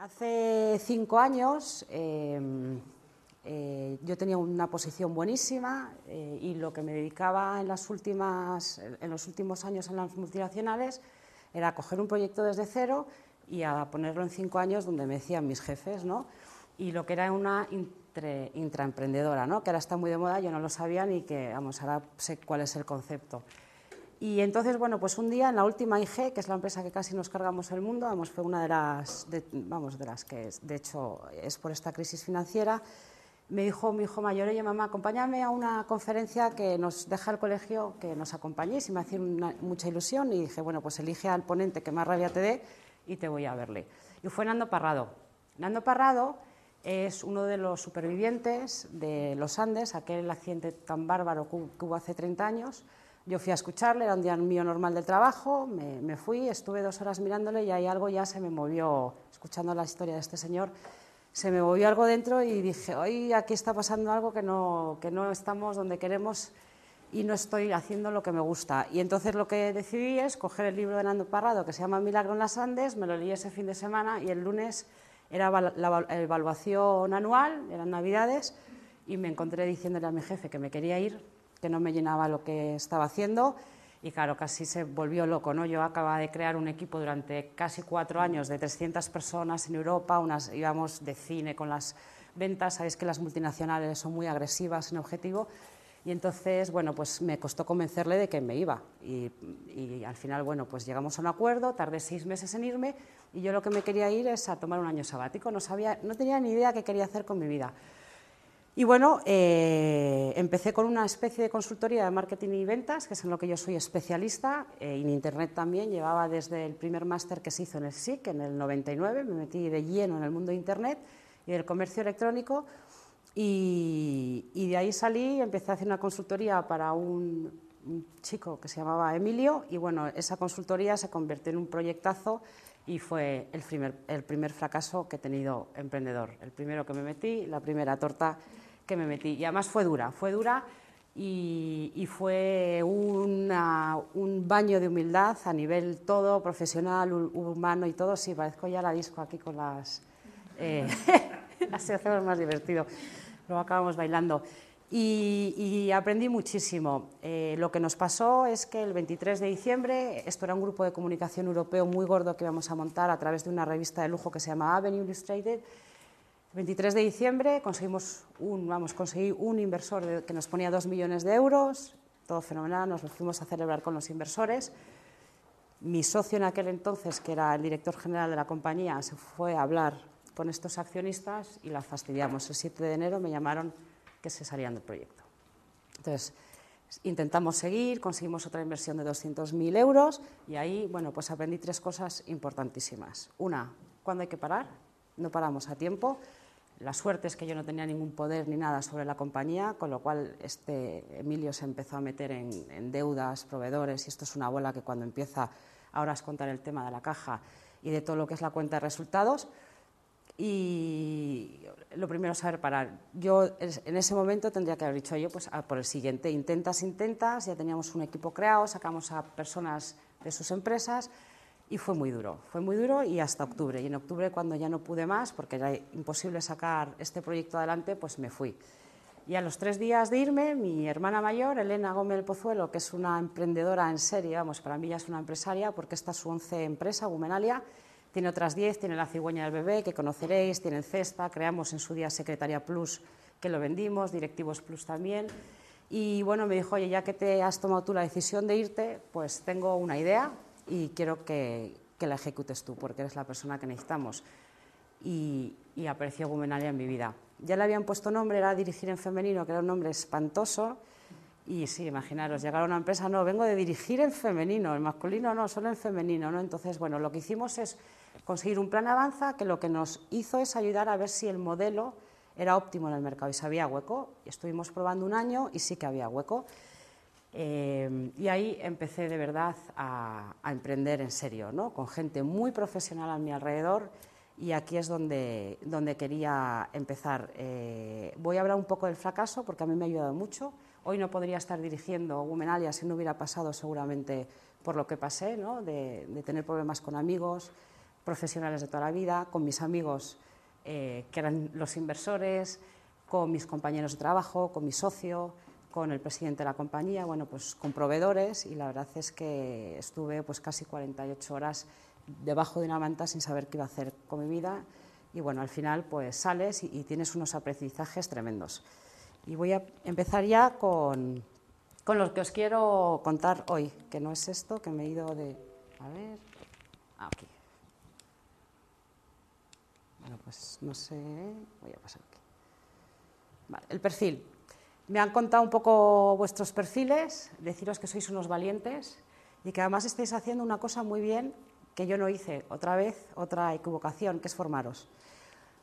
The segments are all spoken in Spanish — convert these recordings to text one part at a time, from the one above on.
Hace cinco años em, eh, yo tenía una posición buenísima eh, y lo que me dedicaba en, los últimos años en las multinacionales era coger un proyecto desde cero y a ponerlo en cinco años donde me decían mis jefes, ¿no? Y lo que era una intraemprendedora, ¿no? Que ahora está muy de moda, yo no lo sabía ni que, vamos, ahora sé cuál es el concepto. Y entonces, bueno, pues un día en la última IG, que es la empresa que casi nos cargamos el mundo, vamos, fue una de las, vamos, de las que, de hecho, es por esta crisis financiera, me dijo mi hijo mayor, oye mamá, acompáñame a una conferencia que nos deja el colegio que nos acompañéis y me hacía mucha ilusión y dije, bueno, pues elige al ponente que más rabia te dé y te voy a verle. Y fue Nando Parrado. Nando Parrado es uno de los supervivientes de los Andes, aquel accidente tan bárbaro que hubo hace 30 años, yo fui a escucharle, era un día mío normal del trabajo, me, fui, estuve dos horas mirándole y ahí algo ya se me movió, escuchando la historia de este señor, se me movió algo dentro y dije, hoy aquí está pasando algo que no, que no estamos donde queremos y no estoy haciendo lo que me gusta. Y entonces lo que decidí es coger el libro de Nando Parrado que se llama Milagro en las Andes, me lo leí ese fin de semana y el lunes era la evaluación anual, eran navidades, y me encontré diciéndole a mi jefe que me quería ir que no me llenaba lo que estaba haciendo y claro, casi se volvió loco. ¿no? Yo acababa de crear un equipo durante casi cuatro años de 300 personas en Europa, unas íbamos de cine con las ventas, sabéis que las multinacionales son muy agresivas en objetivo y entonces, bueno, pues me costó convencerle de que me iba y, al final, bueno, pues llegamos a un acuerdo, tardé seis meses en irme y yo lo que me quería ir es a tomar un año sabático, no, sabía, no tenía ni idea qué quería hacer con mi vida. Y bueno, eh, empecé con una especie de consultoría de marketing y ventas, que es en lo que yo soy especialista, eh, en Internet también, llevaba desde el primer máster que se hizo en el SIC, en el 99, me metí de lleno en el mundo de Internet y del comercio electrónico, y, de ahí salí, empecé a hacer una consultoría para un, un chico que se llamaba Emilio, y bueno, esa consultoría se convirtió en un proyectazo y fue el primer, el primer fracaso que he tenido emprendedor, el primero que me metí, la primera torta que me metí. Y además fue dura, fue dura y, fue un baño de humildad a nivel todo, profesional, humano y todo. Sí, parezco ya la disco aquí con las... Eh, así hacemos más divertido. Luego acabamos bailando. Y, aprendí muchísimo. Eh, lo que nos pasó es que el 23 de diciembre, esto era un grupo de comunicación europeo muy gordo que íbamos a montar a través de una revista de lujo que se llama Avenue Illustrated, el 23 de diciembre conseguimos un, vamos, conseguí un inversor que nos ponía dos millones de euros, todo fenomenal, nos lo fuimos a celebrar con los inversores. Mi socio en aquel entonces, que era el director general de la compañía, se fue a hablar con estos accionistas y la fastidiamos. El 7 de enero me llamaron que se salían del proyecto. Entonces, intentamos seguir, conseguimos otra inversión de 200.000 euros y ahí, bueno, pues aprendí tres cosas importantísimas. Una, ¿cuándo hay que parar? No paramos a tiempo. La suerte es que yo no tenía ningún poder ni nada sobre la compañía, con lo cual este Emilio se empezó a meter en, deudas, proveedores, y esto es una bola que cuando empieza ahora es contar el tema de la caja y de todo lo que es la cuenta de resultados. Y lo primero es saber parar. Yo en ese momento tendría que haber dicho yo, pues por el siguiente, intentas, intentas, ya teníamos un equipo creado, sacamos a personas de sus empresas y fue muy duro, fue muy duro y hasta octubre. Y en octubre, cuando ya no pude más, porque era imposible sacar este proyecto adelante, pues me fui. Y a los tres días de irme, mi hermana mayor, Elena Gómez Pozuelo, que es una emprendedora en serie, vamos, para mí ya es una empresaria, porque esta es su once empresa, Gumenalia, tiene otras diez, tiene la cigüeña del bebé, que conoceréis, tiene el Cesta, creamos en su día Secretaria Plus, que lo vendimos, Directivos Plus también. Y bueno, me dijo, oye, ya que te has tomado tú la decisión de irte, pues tengo una idea, y quiero que, la ejecutes tú, porque eres la persona que necesitamos. Y, y apareció Gumenalia en mi vida. Ya le habían puesto nombre, era dirigir en femenino, que era un nombre espantoso. Y sí, imaginaros, llegar a una empresa, no, vengo de dirigir en femenino, en masculino no, solo en femenino, ¿no? Entonces, bueno, lo que hicimos es conseguir un plan avanza que lo que nos hizo es ayudar a ver si el modelo era óptimo en el mercado y si había hueco. Estuvimos probando un año y sí que había hueco. Eh, y ahí empecé de verdad a, emprender en serio, ¿no? con gente muy profesional a mi alrededor y aquí es donde, donde quería empezar. Eh, voy a hablar un poco del fracaso porque a mí me ha ayudado mucho. Hoy no podría estar dirigiendo Gumenalia si no hubiera pasado seguramente por lo que pasé, ¿no? de, tener problemas con amigos, profesionales de toda la vida, con mis amigos eh, que eran los inversores, con mis compañeros de trabajo, con mi socio, con el presidente de la compañía, bueno, pues con proveedores y la verdad es que estuve pues casi 48 horas debajo de una manta sin saber qué iba a hacer con mi vida y bueno, al final pues sales y, tienes unos aprendizajes tremendos. Y voy a empezar ya con, con lo que os quiero contar hoy, que no es esto, que me he ido de... A ver, aquí. Bueno, pues no sé, voy a pasar aquí. Vale, el perfil. Me han contado un poco vuestros perfiles, deciros que sois unos valientes y que además estáis haciendo una cosa muy bien que yo no hice, otra vez, otra equivocación, que es formaros.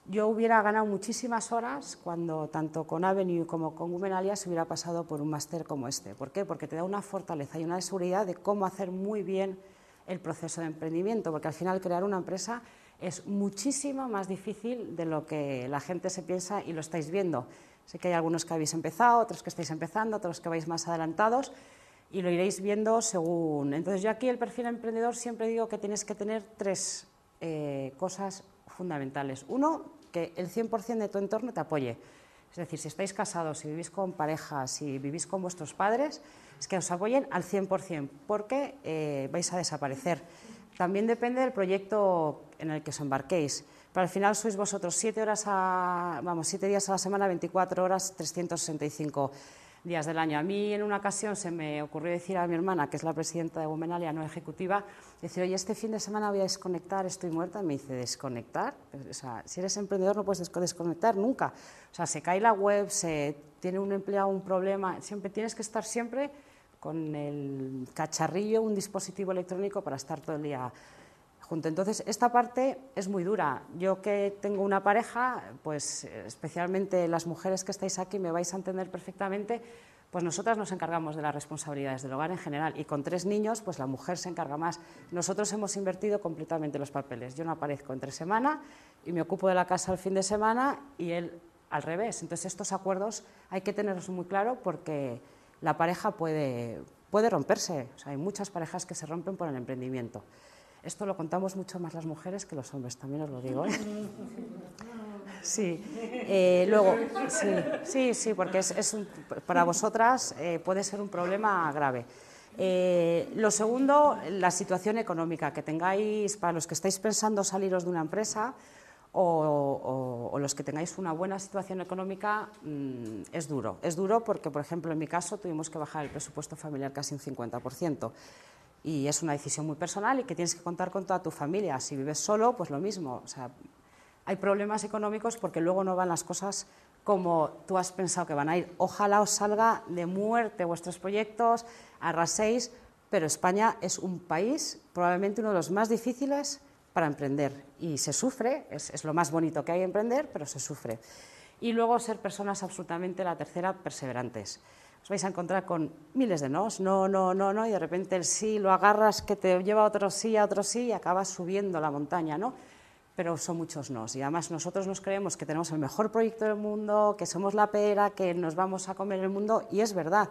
Yo hubiera ganado muchísimas horas cuando tanto con Avenue como con Women Alias hubiera pasado por un máster como este. ¿Por qué? Porque te da una fortaleza y una seguridad de cómo hacer muy bien el proceso de emprendimiento, porque al final crear una empresa es muchísimo más difícil de lo que la gente se piensa y lo estáis viendo. Sé que hay algunos que habéis empezado, otros que estáis empezando, otros que vais más adelantados y lo iréis viendo según. Entonces, yo aquí el perfil emprendedor siempre digo que tienes que tener tres eh, cosas fundamentales. Uno, que el 100% de tu entorno te apoye. Es decir, si estáis casados, si vivís con parejas, si vivís con vuestros padres, es que os apoyen al 100%, porque eh, vais a desaparecer. También depende del proyecto en el que os embarquéis. Pero al final sois vosotros siete, horas a, vamos, siete días a la semana, 24 horas, 365 días del año. A mí en una ocasión se me ocurrió decir a mi hermana, que es la presidenta de Womenalia no ejecutiva, decir, oye, este fin de semana voy a desconectar, estoy muerta. Y me dice, ¿desconectar? O sea, si eres emprendedor no puedes desconectar nunca. O sea, se cae la web, se tiene un empleado un problema, siempre tienes que estar siempre con el cacharrillo, un dispositivo electrónico para estar todo el día entonces, esta parte es muy dura. Yo que tengo una pareja, pues especialmente las mujeres que estáis aquí me vais a entender perfectamente, pues nosotras nos encargamos de las responsabilidades del hogar en general y con tres niños, pues la mujer se encarga más. Nosotros hemos invertido completamente los papeles. Yo no aparezco entre semana y me ocupo de la casa el fin de semana y él al revés. Entonces, estos acuerdos hay que tenerlos muy claro porque la pareja puede, puede romperse. O sea, hay muchas parejas que se rompen por el emprendimiento. Esto lo contamos mucho más las mujeres que los hombres, también os lo digo. ¿eh? Sí, eh, luego, sí, sí, sí, porque es, para vosotras eh, puede ser un problema grave. lo segundo, la situación económica, que tengáis, para los que estáis pensando saliros de una empresa o, los que tengáis una buena situación económica, mm, es duro. Es duro porque, por ejemplo, en mi caso tuvimos que bajar el presupuesto familiar casi un 50% y es una decisión muy personal y que tienes que contar con toda tu familia. Si vives solo, pues lo mismo. O sea, hay problemas económicos porque luego no van las cosas como tú has pensado que van a ir. Ojalá os salga de muerte vuestros proyectos, arraséis, pero España es un país probablemente uno de los más difíciles para emprender y se sufre, es, es lo más bonito que hay emprender, pero se sufre. Y luego ser personas absolutamente, la tercera, perseverantes os vais a encontrar con miles de nos, no, no, no, no, y de repente el sí lo agarras que te lleva a otro sí, a otro sí, y acabas subiendo la montaña, ¿no? Pero son muchos nos, y además nosotros nos creemos que tenemos el mejor proyecto del mundo, que somos la pera, que nos vamos a comer el mundo, y es verdad,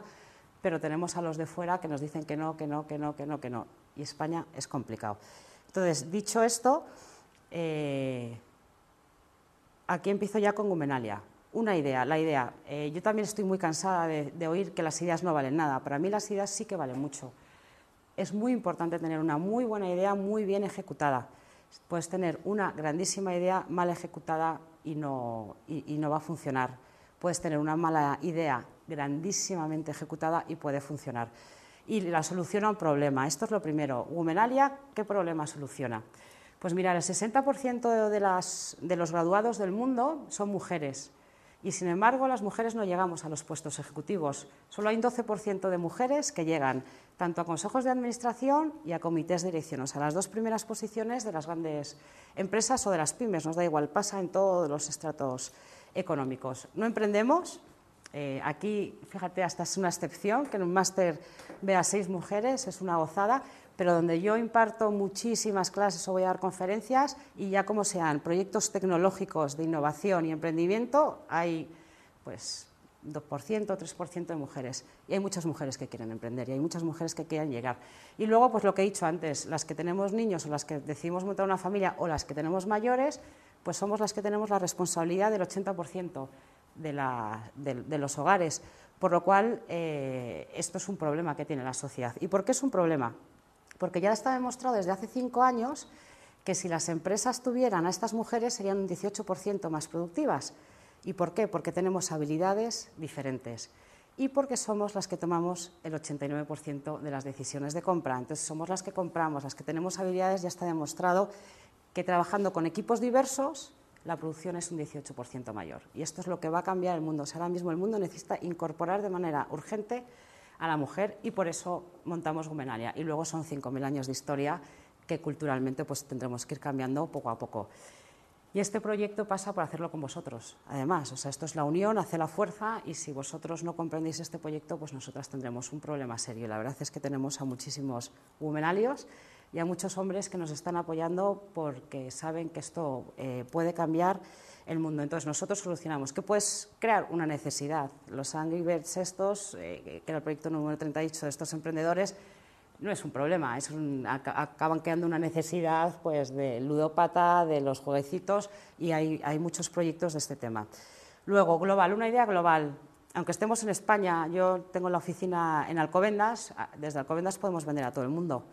pero tenemos a los de fuera que nos dicen que no, que no, que no, que no, que no, y España es complicado. Entonces, dicho esto, eh, aquí empiezo ya con Gumenalia una idea, la idea. Eh, yo también estoy muy cansada de, oír que las ideas no valen nada. Para mí las ideas sí que valen mucho. Es muy importante tener una muy buena idea muy bien ejecutada. Puedes tener una grandísima idea mal ejecutada y no, va a funcionar. Puedes tener una mala idea grandísimamente ejecutada y puede funcionar. Y la solución a un problema. Esto es lo primero. Womenalia, ¿qué problema soluciona? Pues mira, el 60% de, las, de los graduados del mundo son mujeres y sin embargo las mujeres no llegamos a los puestos ejecutivos. Solo hay un 12% de mujeres que llegan tanto a consejos de administración y a comités de dirección, o sea, las dos primeras posiciones de las grandes empresas o de las pymes, nos da igual, pasa en todos los estratos económicos. No emprendemos, eh, aquí, fíjate, hasta es una excepción que en un máster vea seis mujeres, es una gozada, pero donde yo imparto muchísimas clases o voy a dar conferencias y ya como sean proyectos tecnológicos de innovación y emprendimiento, hay pues 2%, 3% de mujeres. Y hay muchas mujeres que quieren emprender y hay muchas mujeres que quieren llegar. Y luego, pues lo que he dicho antes, las que tenemos niños o las que decidimos montar una familia o las que tenemos mayores, pues somos las que tenemos la responsabilidad del 80% de, los hogares. Por lo cual, eh, esto es un problema que tiene la sociedad. ¿Y por qué es un problema? Porque ya está demostrado desde hace cinco años que si las empresas tuvieran a estas mujeres serían un 18% más productivas. ¿Y por qué? Porque tenemos habilidades diferentes y porque somos las que tomamos el 89% de las decisiones de compra. Entonces, somos las que compramos, las que tenemos habilidades, ya está demostrado que trabajando con equipos diversos, la producción es un 18% mayor. Y esto es lo que va a cambiar el mundo. ahora mismo el mundo necesita incorporar de manera urgente a la mujer y por eso montamos Gumenalia. Y luego son 5.000 años de historia que culturalmente pues, tendremos que ir cambiando poco a poco. Y este proyecto pasa por hacerlo con vosotros, además. O sea, esto es la unión, hace la fuerza y si vosotros no comprendéis este proyecto, pues nosotras tendremos un problema serio. La verdad es que tenemos a muchísimos humenalios y a muchos hombres que nos están apoyando porque saben que esto eh, puede cambiar el mundo. Entonces nosotros solucionamos que puedes crear una necesidad. Los Angry Birds estos, eh, que era el proyecto número 38 de estos emprendedores, no es un problema, es acaban quedando una necesidad pues, de ludópata, de los jueguecitos y hay, muchos proyectos de este tema. Luego, global, una idea global. Aunque estemos en España, yo tengo la oficina en Alcobendas, desde Alcobendas podemos vender a todo el mundo.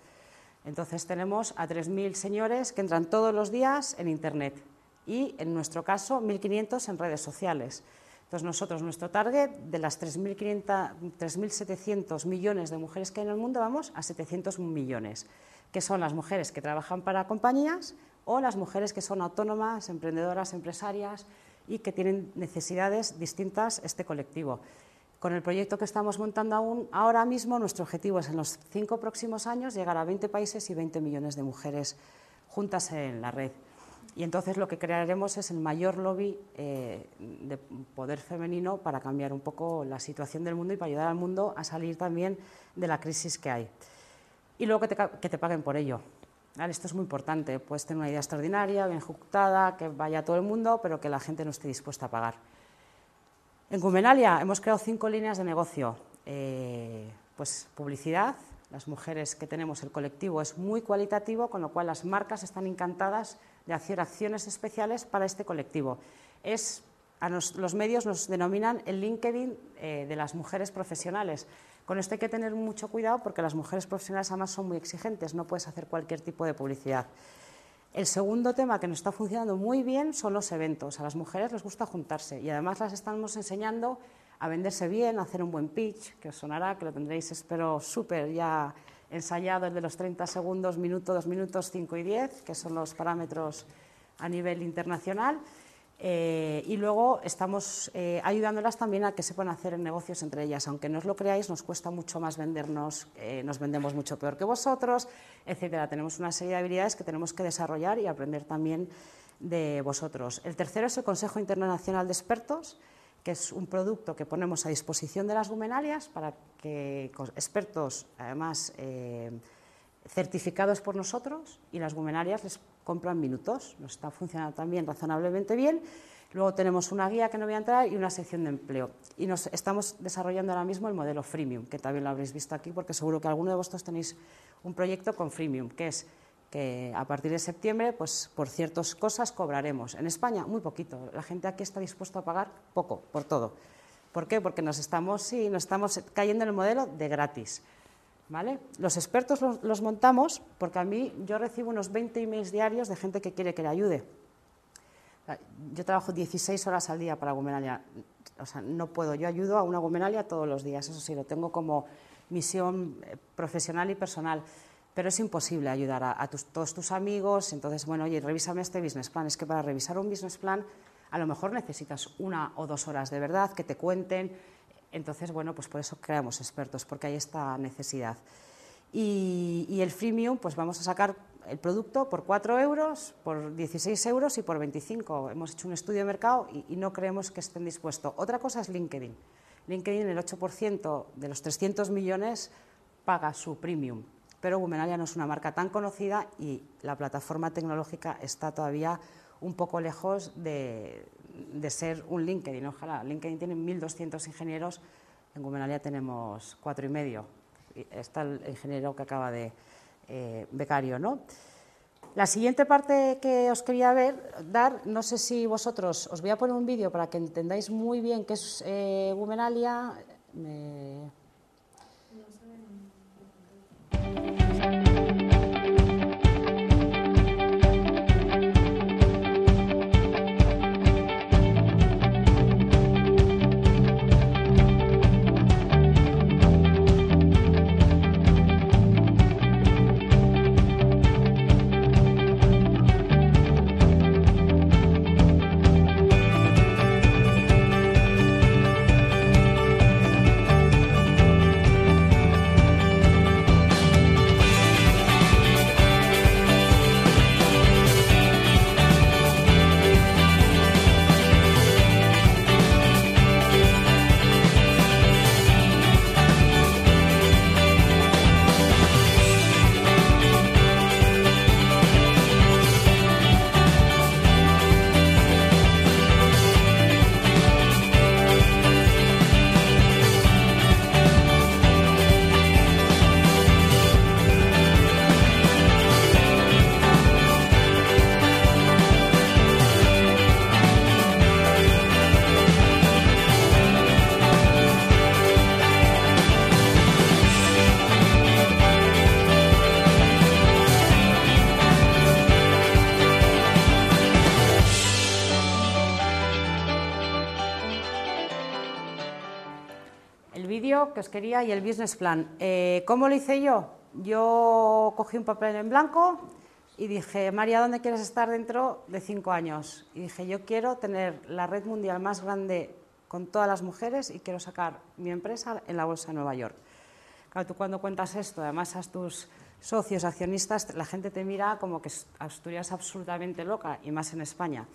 Entonces tenemos a 3.000 señores que entran todos los días en Internet y, en nuestro caso, 1.500 en redes sociales. Entonces nosotros, nuestro target, de las 3.700 millones de mujeres que hay en el mundo, vamos a 700 millones, que son las mujeres que trabajan para compañías o las mujeres que son autónomas, emprendedoras, empresarias y que tienen necesidades distintas este colectivo. Con el proyecto que estamos montando aún, ahora mismo, nuestro objetivo es en los cinco próximos años llegar a 20 países y 20 millones de mujeres juntas en la red. Y entonces lo que crearemos es el mayor lobby eh, de poder femenino para cambiar un poco la situación del mundo y para ayudar al mundo a salir también de la crisis que hay. Y luego que te, paguen por ello. Esto es muy importante. Puedes tener una idea extraordinaria, bien ejecutada, que vaya a todo el mundo, pero que la gente no esté dispuesta a pagar. En Gumenalia hemos creado cinco líneas de negocio. Eh, pues publicidad, las mujeres que tenemos, el colectivo es muy cualitativo, con lo cual las marcas están encantadas de hacer acciones especiales para este colectivo. Es, a los medios nos denominan el LinkedIn eh, de las mujeres profesionales. Con esto hay que tener mucho cuidado porque las mujeres profesionales además son muy exigentes, no puedes hacer cualquier tipo de publicidad. El segundo tema que nos está funcionando muy bien son los eventos. A las mujeres les gusta juntarse y además las estamos enseñando a venderse bien, a hacer un buen pitch, que os sonará, que lo tendréis, espero, súper ya ensayado el de los 30 segundos, minuto, dos minutos, 5 y 10, que son los parámetros a nivel internacional. Eh, y luego estamos eh, ayudándolas también a que se puedan hacer negocios entre ellas. Aunque no os lo creáis, nos cuesta mucho más vendernos, eh, nos vendemos mucho peor que vosotros, etcétera. Tenemos una serie de habilidades que tenemos que desarrollar y aprender también de vosotros. El tercero es el Consejo Internacional de Expertos, que es un producto que ponemos a disposición de las gumenalias para que expertos, además eh, certificados por nosotros, y las gumenalias les compran minutos. Nos está funcionando también razonablemente bien. Luego tenemos una guía que no voy a entrar y una sección de empleo. Y nos estamos desarrollando ahora mismo el modelo freemium, que también lo habréis visto aquí, porque seguro que alguno de vosotros tenéis un proyecto con freemium, que es que a partir de septiembre, pues por ciertas cosas cobraremos. En España, muy poquito. La gente aquí está dispuesta a pagar poco por todo. ¿Por qué? Porque nos estamos, sí, nos estamos cayendo en el modelo de gratis. ¿Vale? Los expertos los, montamos porque a mí yo recibo unos 20 emails diarios de gente que quiere que le ayude. Yo trabajo 16 horas al día para Gumenalia. O sea, no puedo. Yo ayudo a una Gumenalia todos los días. Eso sí, lo tengo como misión eh, profesional y personal pero es imposible ayudar a, todos tus amigos. Entonces, bueno, oye, revísame este business plan. Es que para revisar un business plan a lo mejor necesitas una o dos horas de verdad que te cuenten. Entonces, bueno, pues por eso creamos expertos, porque hay esta necesidad. Y, el freemium, pues vamos a sacar el producto por 4 euros, por 16 euros y por 25. Hemos hecho un estudio de mercado y, y no creemos que estén dispuestos. Otra cosa es LinkedIn. LinkedIn, el 8% de los 300 millones paga su premium pero Gumenalia no es una marca tan conocida y la plataforma tecnológica está todavía un poco lejos de, de ser un LinkedIn. Ojalá, LinkedIn tiene 1.200 ingenieros, en Gumenalia tenemos cuatro y medio. Está el ingeniero que acaba de eh, becario, ¿no? La siguiente parte que os quería ver, dar, no sé si vosotros, os voy a poner un vídeo para que entendáis muy bien qué es eh, os quería y el business plan. Eh, ¿Cómo lo hice yo? Yo cogí un papel en blanco y dije, María, ¿dónde quieres estar dentro de cinco años? Y dije, yo quiero tener la red mundial más grande con todas las mujeres y quiero sacar mi empresa en la Bolsa de Nueva York. Claro, tú cuando cuentas esto, además a tus socios, accionistas, la gente te mira como que Asturias es absolutamente loca, y más en España.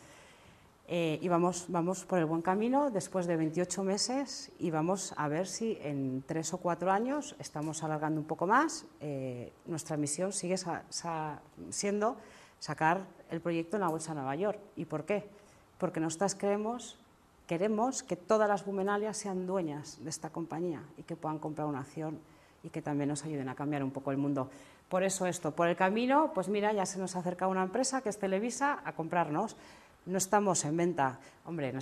Eh, y vamos, vamos por el buen camino después de 28 meses y vamos a ver si en tres o cuatro años estamos alargando un poco más. Eh, nuestra misión sigue siendo sacar el proyecto en la Bolsa de Nueva York. ¿Y por qué? Porque nosotras creemos, queremos que todas las bumenalias sean dueñas de esta compañía y que puedan comprar una acción y que también nos ayuden a cambiar un poco el mundo. Por eso esto, por el camino, pues mira, ya se nos acerca una empresa que es Televisa a comprarnos no estamos en venta. Hombre,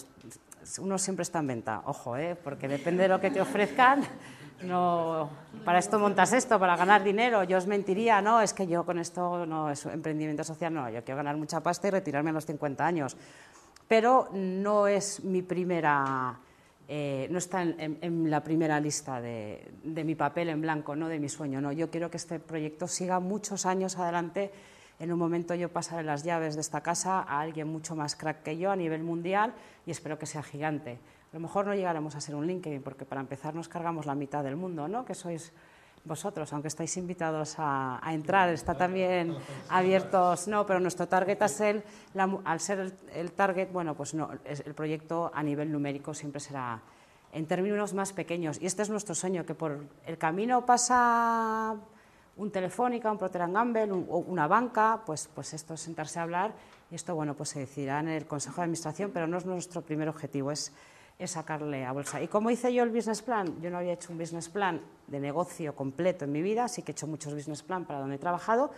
uno siempre está en venta, ojo, ¿eh? porque depende de lo que te ofrezcan. No, para esto montas esto, para ganar dinero. Yo os mentiría, no, es que yo con esto no es emprendimiento social, no, yo quiero ganar mucha pasta y retirarme a los 50 años. Pero no es mi primera, eh, no está en, la primera lista de, de mi papel en blanco, no de mi sueño. No, yo quiero que este proyecto siga muchos años adelante en un momento yo pasaré las llaves de esta casa a alguien mucho más crack que yo a nivel mundial y espero que sea gigante. A lo mejor no llegaremos a ser un LinkedIn porque para empezar nos cargamos la mitad del mundo, ¿no? que sois vosotros, aunque estáis invitados a, entrar, está también abiertos, no, pero nuestro target es el, al ser el, target, bueno, pues no, el proyecto a nivel numérico siempre será en términos más pequeños. Y este es nuestro sueño, que por el camino pasa un Telefónica, un Procter Gamble, o una banca, pues, pues esto es sentarse a hablar y esto bueno, pues se decidirá en el Consejo de Administración, pero no es nuestro primer objetivo, es, sacarle a bolsa. ¿Y cómo hice yo el business plan? Yo no había hecho un business plan de negocio completo en mi vida, sí que he hecho muchos business plan para donde he trabajado,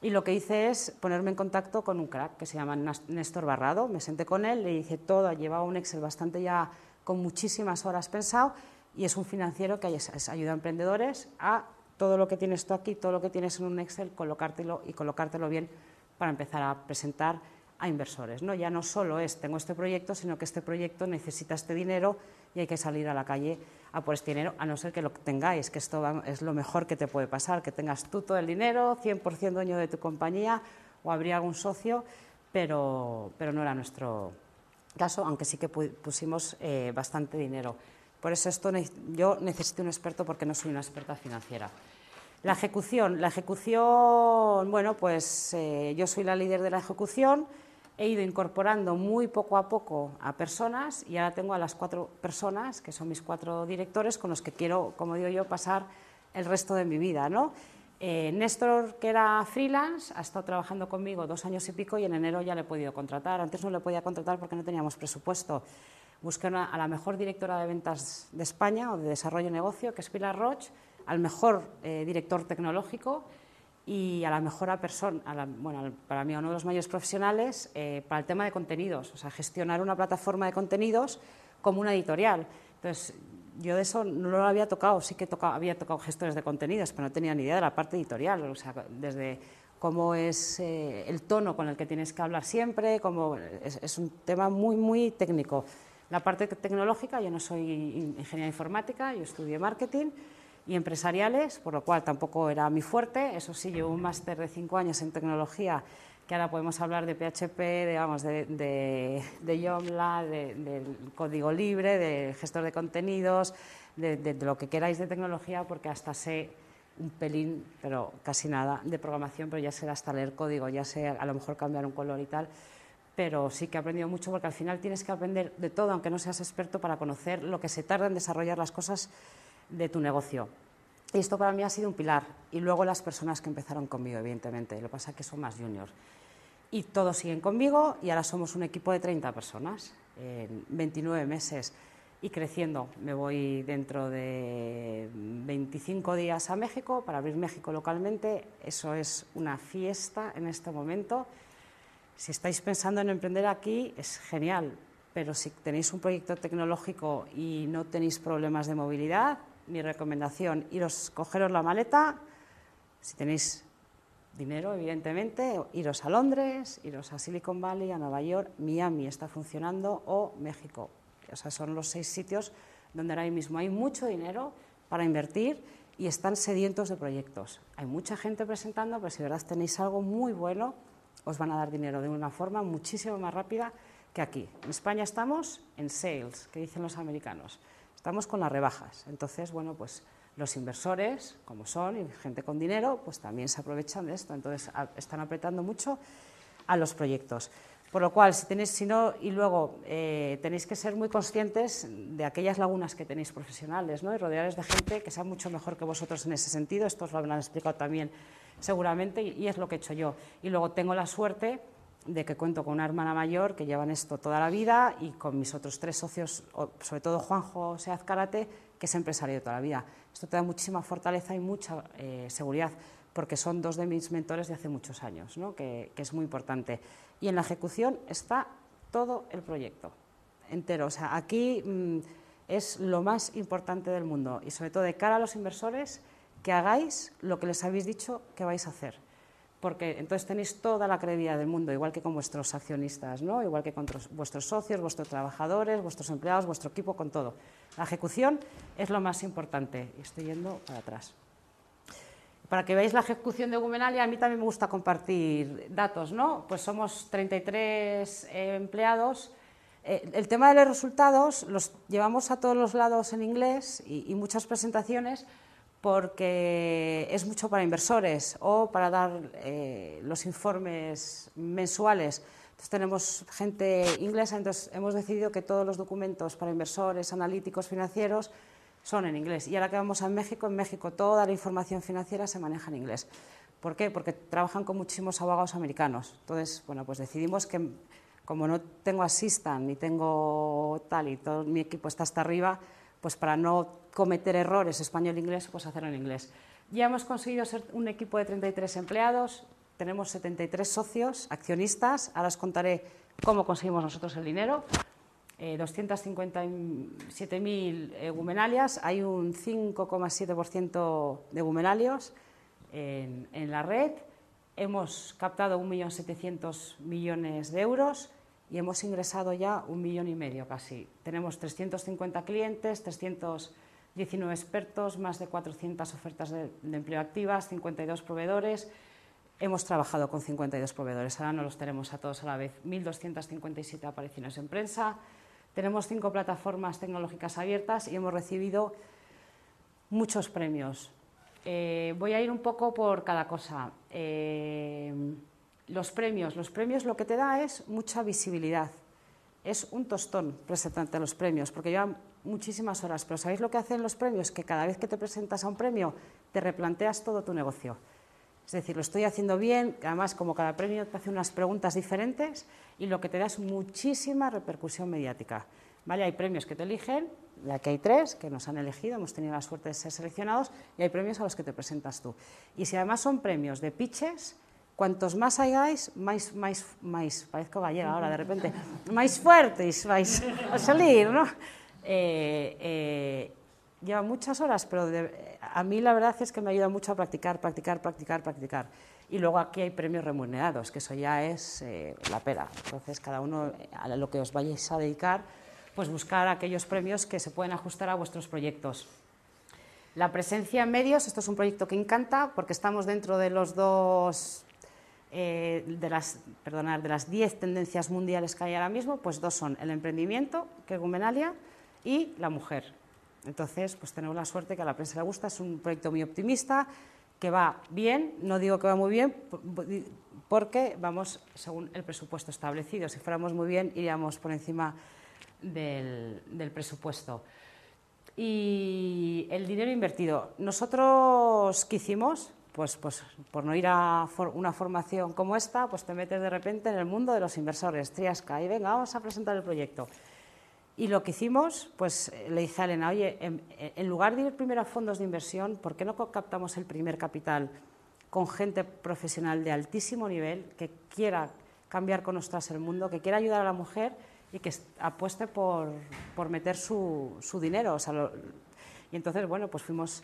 y lo que hice es ponerme en contacto con un crack que se llama Néstor Barrado. Me senté con él, le hice todo, llevaba un Excel bastante ya con muchísimas horas pensado y es un financiero que ayuda a emprendedores a todo lo que tienes tú aquí, todo lo que tienes en un Excel, colocártelo y colocártelo bien para empezar a presentar a inversores. ¿no? Ya no solo es tengo este proyecto, sino que este proyecto necesita este dinero y hay que salir a la calle a por este dinero, a no ser que lo tengáis, que esto es lo mejor que te puede pasar, que tengas tú todo el dinero, 100% dueño de tu compañía o habría algún socio, pero, pero no era nuestro caso, aunque sí que pusimos eh, bastante dinero. Por eso esto yo necesito un experto porque no soy una experta financiera. La ejecución. La ejecución, bueno, pues eh, yo soy la líder de la ejecución. He ido incorporando muy poco a poco a personas y ahora tengo a las cuatro personas, que son mis cuatro directores, con los que quiero, como digo yo, pasar el resto de mi vida. ¿no? Eh, Néstor, que era freelance, ha estado trabajando conmigo dos años y pico y en enero ya le he podido contratar. Antes no le podía contratar porque no teníamos presupuesto. Busqué a la mejor directora de ventas de España o de desarrollo de negocio, que es Pilar Roch, al mejor eh, director tecnológico y a la mejor persona, bueno, para mí uno de los mayores profesionales eh, para el tema de contenidos, o sea, gestionar una plataforma de contenidos como una editorial. Entonces, yo de eso no lo había tocado, sí que había tocado gestores de contenidos, pero no tenía ni idea de la parte editorial, o sea, desde cómo es eh, el tono con el que tienes que hablar siempre, cómo, es, un tema muy, muy técnico. La parte tecnológica, yo no soy ingeniera informática, yo estudié marketing y empresariales, por lo cual tampoco era mi fuerte, eso sí, llevo un máster de cinco años en tecnología que ahora podemos hablar de PHP, de, vamos, de, de, de del código libre, de gestor de contenidos, de, lo que queráis de tecnología, porque hasta sé un pelín, pero casi nada, de programación, pero ya sé hasta leer código, ya sé a lo mejor cambiar un color y tal, pero sí que he aprendido mucho porque al final tienes que aprender de todo, aunque no seas experto, para conocer lo que se tarda en desarrollar las cosas de tu negocio. Y esto para mí ha sido un pilar. Y luego las personas que empezaron conmigo, evidentemente. Lo que pasa es que son más juniors y todos siguen conmigo y ahora somos un equipo de 30 personas en 29 meses y creciendo. Me voy dentro de 25 días a México para abrir México localmente. Eso es una fiesta en este momento. Si estáis pensando en emprender aquí, es genial, pero si tenéis un proyecto tecnológico y no tenéis problemas de movilidad, mi recomendación, iros, cogeros la maleta, si tenéis dinero, evidentemente, iros a Londres, iros a Silicon Valley, a Nueva York, Miami está funcionando o México. O sea, son los seis sitios donde ahora mismo hay mucho dinero para invertir y están sedientos de proyectos. Hay mucha gente presentando, pero si de verdad tenéis algo muy bueno, os van a dar dinero de una forma muchísimo más rápida que aquí. En España estamos en sales, que dicen los americanos. Estamos con las rebajas. Entonces, bueno, pues los inversores, como son, y gente con dinero, pues también se aprovechan de esto. Entonces, están apretando mucho a los proyectos. Por lo cual, si tenéis, si no, y luego eh, tenéis que ser muy conscientes de aquellas lagunas que tenéis profesionales, ¿no? Y rodearos de gente que sea mucho mejor que vosotros en ese sentido. Esto os lo habrán explicado también seguramente, y, es lo que he hecho yo. Y luego tengo la suerte de que cuento con una hermana mayor que llevan esto toda la vida y con mis otros tres socios, sobre todo Juanjo Seaz Karate, que es empresario de toda la vida. Esto te da muchísima fortaleza y mucha eh, seguridad, porque son dos de mis mentores de hace muchos años, ¿no? que, es muy importante. Y en la ejecución está todo el proyecto entero. O sea, aquí mm, es lo más importante del mundo y sobre todo de cara a los inversores que hagáis lo que les habéis dicho que vais a hacer. Porque entonces tenéis toda la credibilidad del mundo, igual que con vuestros accionistas, ¿no? igual que con vuestros socios, vuestros trabajadores, vuestros empleados, vuestro equipo, con todo. La ejecución es lo más importante. Estoy yendo para atrás. Para que veáis la ejecución de Gumenalia, a mí también me gusta compartir datos, ¿no? Pues somos 33 eh, empleados. Eh, el tema de los resultados los llevamos a todos los lados en inglés y, muchas presentaciones porque es mucho para inversores o para dar eh, los informes mensuales tenemos gente inglesa, entonces hemos decidido que todos los documentos para inversores, analíticos, financieros son en inglés. Y ahora que vamos a México, en México toda la información financiera se maneja en inglés. ¿Por qué? Porque trabajan con muchísimos abogados americanos. Entonces, bueno, pues decidimos que como no tengo assistant ni tengo tal y todo mi equipo está hasta arriba, pues para no cometer errores español-inglés, pues hacerlo en inglés. Ya hemos conseguido ser un equipo de 33 empleados, tenemos 73 socios, accionistas. Ahora os contaré cómo conseguimos nosotros el dinero. Eh, 257.000 eh, gumenalias. Hay un 5,7% de gumenalios en, en, la red. Hemos captado 1.700.000 millones de euros y hemos ingresado ya un millón y medio casi. Tenemos 350 clientes, 319 expertos, más de 400 ofertas de, empleo activas, 52 proveedores Hemos trabajado con 52 proveedores, ahora no los tenemos a todos a la vez. 1.257 apariciones en prensa. Tenemos cinco plataformas tecnológicas abiertas y hemos recibido muchos premios. Eh, voy a ir un poco por cada cosa. Eh, los premios. Los premios lo que te da es mucha visibilidad. Es un tostón presentarte los premios, porque llevan muchísimas horas. Pero ¿sabéis lo que hacen los premios? Que cada vez que te presentas a un premio, te replanteas todo tu negocio Es decir, lo estoy haciendo bien, además como cada premio te hace unas preguntas diferentes y lo que te da es muchísima repercusión mediática. ¿Vale? Hay premios que te eligen, ya que hay tres que nos han elegido, hemos tenido la suerte de ser seleccionados, y hay premios a los que te presentas tú. Y si además son premios de pitches, cuantos más hagáis, más, más, más parezco gallega ahora de repente, más fuertes vais a salir, ¿no? Eh, eh, lleva muchas horas, pero a mí la verdad es que me ayuda mucho a practicar, practicar, practicar, practicar. Y luego aquí hay premios remunerados, que eso ya es eh, la pera. Entonces, cada uno a lo que os vayáis a dedicar, pues buscar aquellos premios que se pueden ajustar a vuestros proyectos. La presencia en medios, esto es un proyecto que encanta porque estamos dentro de los dos, de las, perdonar, de las diez tendencias mundiales que hay ahora mismo, pues dos son el emprendimiento, que es Gumenalia, y la mujer. Entonces, pues tenemos la suerte que a la prensa le gusta, es un proyecto muy optimista, que va bien, no digo que va muy bien, porque vamos según el presupuesto establecido. Si fuéramos muy bien, iríamos por encima del, presupuesto. Y el dinero invertido. Nosotros, ¿qué hicimos? Pues, pues por no ir a una formación como esta, pues te metes de repente en el mundo de los inversores, triasca, y venga, vamos a presentar el proyecto. Y lo que hicimos, pues le dije a Elena, oye, en, lugar de ir primero a fondos de inversión, ¿por qué no captamos el primer capital con gente profesional de altísimo nivel que quiera cambiar con nosotras el mundo, que quiera ayudar a la mujer y que apueste por, por meter su, su dinero. y entonces, bueno, pues fuimos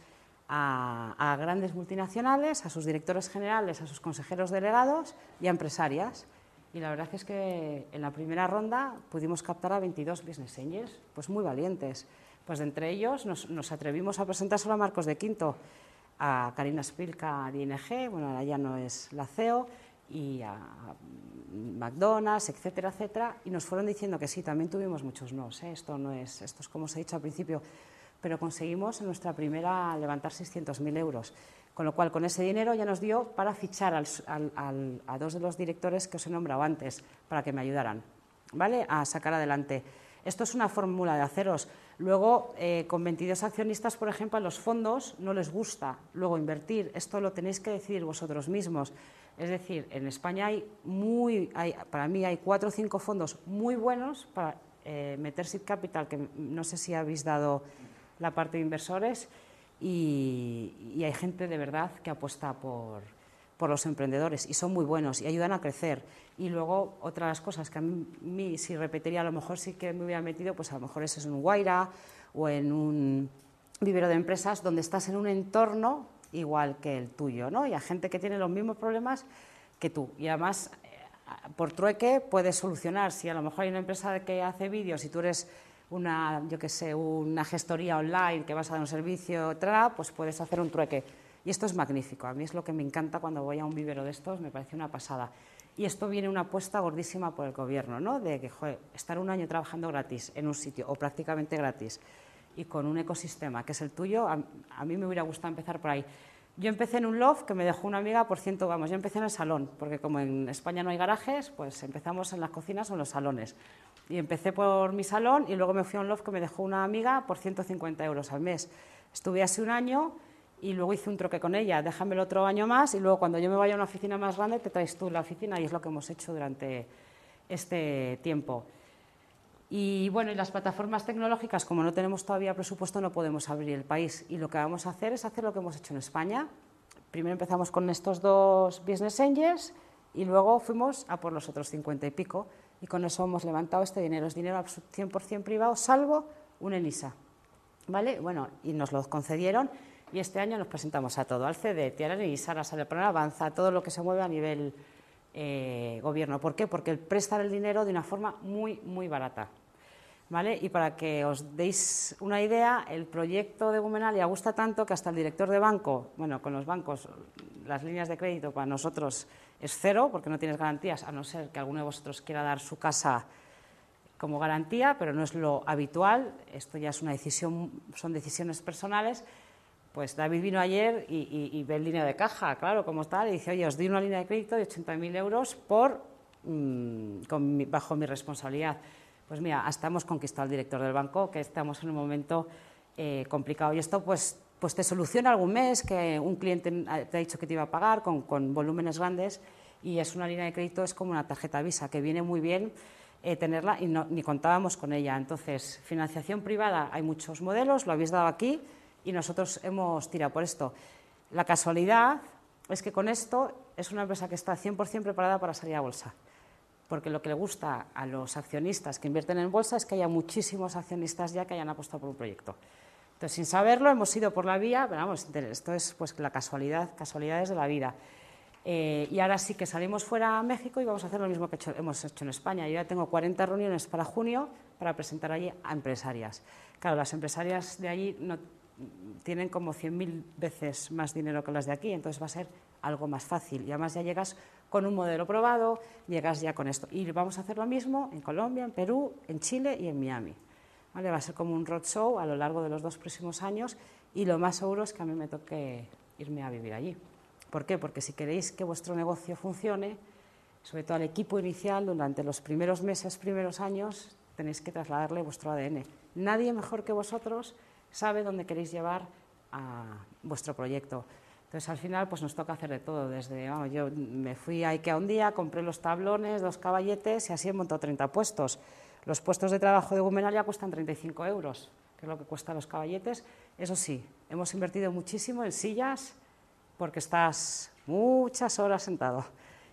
a, a, grandes multinacionales, a sus directores generales, a sus consejeros delegados y a empresarias. Y la verdad es que en la primera ronda pudimos captar a 22 business angels, pues muy valientes. Pues entre ellos nos, nos atrevimos a presentar solo a Marcos de Quinto, a Karina Spilka de ING, bueno, ahora ya no es la CEO, y a McDonald's, etcétera, etcétera, y nos fueron diciendo que sí, también tuvimos muchos no, ¿eh? esto no es, esto es como os he dicho al principio, pero conseguimos en nuestra primera levantar 600.000 euros, con lo cual con ese dinero ya nos dio para fichar a dos de los directores que os he nombrado antes, para que me ayudaran, ¿vale?, a sacar adelante. Esto es una fórmula de aceros. Luego, eh, con 22 accionistas, por ejemplo, a los fondos no les gusta luego invertir. Esto lo tenéis que decidir vosotros mismos. Es decir, en España hay muy, para mí hay cuatro o cinco fondos muy buenos para eh, meter seed capital, que no sé si habéis dado la parte de inversores, y, hay gente de verdad que apuesta por, por, los emprendedores y son muy buenos y ayudan a crecer. Y luego otras cosas que a mí, si repetiría, a lo mejor sí que me hubiera metido, pues a lo mejor eso es un Guaira o en un vivero de empresas donde estás en un entorno igual que el tuyo, ¿no? Y a gente que tiene los mismos problemas que tú. Y además, eh, por trueque puedes solucionar. Si a lo mejor hay una empresa que hace vídeos y tú eres una, yo qué sé, una gestoría online que vas a dar un servicio, pues puedes hacer un trueque. Y esto es magnífico. A mí es lo que me encanta cuando voy a un vivero de estos, me parece una pasada. Y esto viene una apuesta gordísima por el gobierno, ¿no? De que, joder, estar un año trabajando gratis en un sitio o prácticamente gratis y con un ecosistema que es el tuyo, a, mí me hubiera gustado empezar por ahí. Yo empecé en un loft que me dejó una amiga por ciento, vamos, yo empecé en el salón, porque como en España no hay garajes, pues empezamos en las cocinas o en los salones. Y empecé por mi salón y luego me fui a un loft que me dejó una amiga por 150 euros al mes. Estuve así un año y luego hice un troque con ella, déjame el otro año más y luego cuando yo me vaya a una oficina más grande te traes tú la oficina y es lo que hemos hecho durante este tiempo. Y bueno, y las plataformas tecnológicas, como no tenemos todavía presupuesto, no podemos abrir el país. Y lo que vamos a hacer es hacer lo que hemos hecho en España. Primero empezamos con estos dos business angels y luego fuimos a por los otros 50 y pico. Y con eso hemos levantado este dinero. Es dinero 100% privado, salvo un ENISA. ¿Vale? Bueno, y nos lo concedieron y este año nos presentamos a todo, al CD, Tiara y Sara Sale Avanza, todo lo que se mueve a nivel eh, gobierno. ¿Por qué? Porque prestan el dinero de una forma muy, muy barata. ¿Vale? Y para que os deis una idea, el proyecto de Gumenalia gusta tanto que hasta el director de banco, bueno, con los bancos, las líneas de crédito para nosotros es cero, porque no tienes garantías, a no ser que alguno de vosotros quiera dar su casa como garantía, pero no es lo habitual, esto ya es una decisión, son decisiones personales. Pues David vino ayer y, ve el línea de caja, claro, como tal, y dice, oye, os di una línea de crédito de 80.000 euros por, mm, bajo mi responsabilidad. Pues mira, hasta hemos conquistado al director del banco, que estamos en un momento eh, complicado. Y esto, pues, pues te soluciona algún mes que un cliente te ha dicho que te iba a pagar con, con volúmenes grandes y es una línea de crédito, es como una tarjeta Visa, que viene muy bien eh, tenerla y ni contábamos con ella. Entonces, financiación privada, hay muchos modelos, lo habéis dado aquí y nosotros hemos tirado por esto. La casualidad es que con esto es una empresa que está 100% preparada para salir a bolsa, porque lo que le gusta a los accionistas que invierten en bolsa es que haya muchísimos accionistas ya que hayan apostado por un proyecto. Entonces, sin saberlo, hemos ido por la vía, pero vamos, esto es pues la casualidad, casualidades de la vida. Eh, y ahora sí que salimos fuera a México y vamos a hacer lo mismo que hemos hecho en España. Yo ya tengo 40 reuniones para junio para presentar allí a empresarias. Claro, las empresarias de allí no, tienen como 100.000 veces más dinero que las de aquí, entonces va a ser algo más fácil. Y además ya llegas con un modelo probado, llegas ya con esto. Y vamos a hacer lo mismo en Colombia, en Perú, en Chile y en Miami. ¿Vale? Va a ser como un roadshow a lo largo de los dos próximos años y lo más seguro es que a mí me toque irme a vivir allí. ¿Por qué? Porque si queréis que vuestro negocio funcione, sobre todo al equipo inicial, durante los primeros meses, primeros años, tenéis que trasladarle vuestro ADN. Nadie mejor que vosotros sabe dónde queréis llevar a vuestro proyecto. Entonces, al final, pues nos toca hacer de todo. Desde, yo me fui a IKEA un día, compré los tablones, los caballetes y así he montado 30 puestos. Los puestos de trabajo de Gumenalia cuestan 35 euros, que es lo que cuestan los caballetes. Eso sí, hemos invertido muchísimo en sillas, porque estás muchas horas sentado.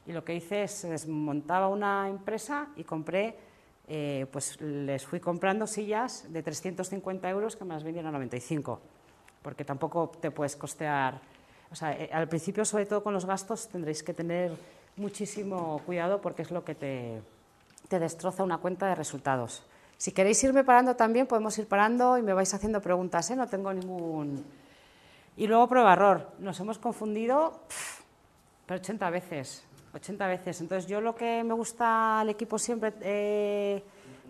Y lo que hice es desmontaba una empresa y compré, eh, pues les fui comprando sillas de 350 euros que me las vendieron a 95, porque tampoco te puedes costear. O sea, eh, al principio, sobre todo con los gastos, tendréis que tener muchísimo cuidado porque es lo que te, te destroza una cuenta de resultados. Si queréis irme parando también, podemos ir parando y me vais haciendo preguntas, ¿eh? no tengo ningún y luego prueba-error. Nos hemos confundido pero 80 veces. 80 veces. Entonces, yo lo que me gusta al equipo siempre eh,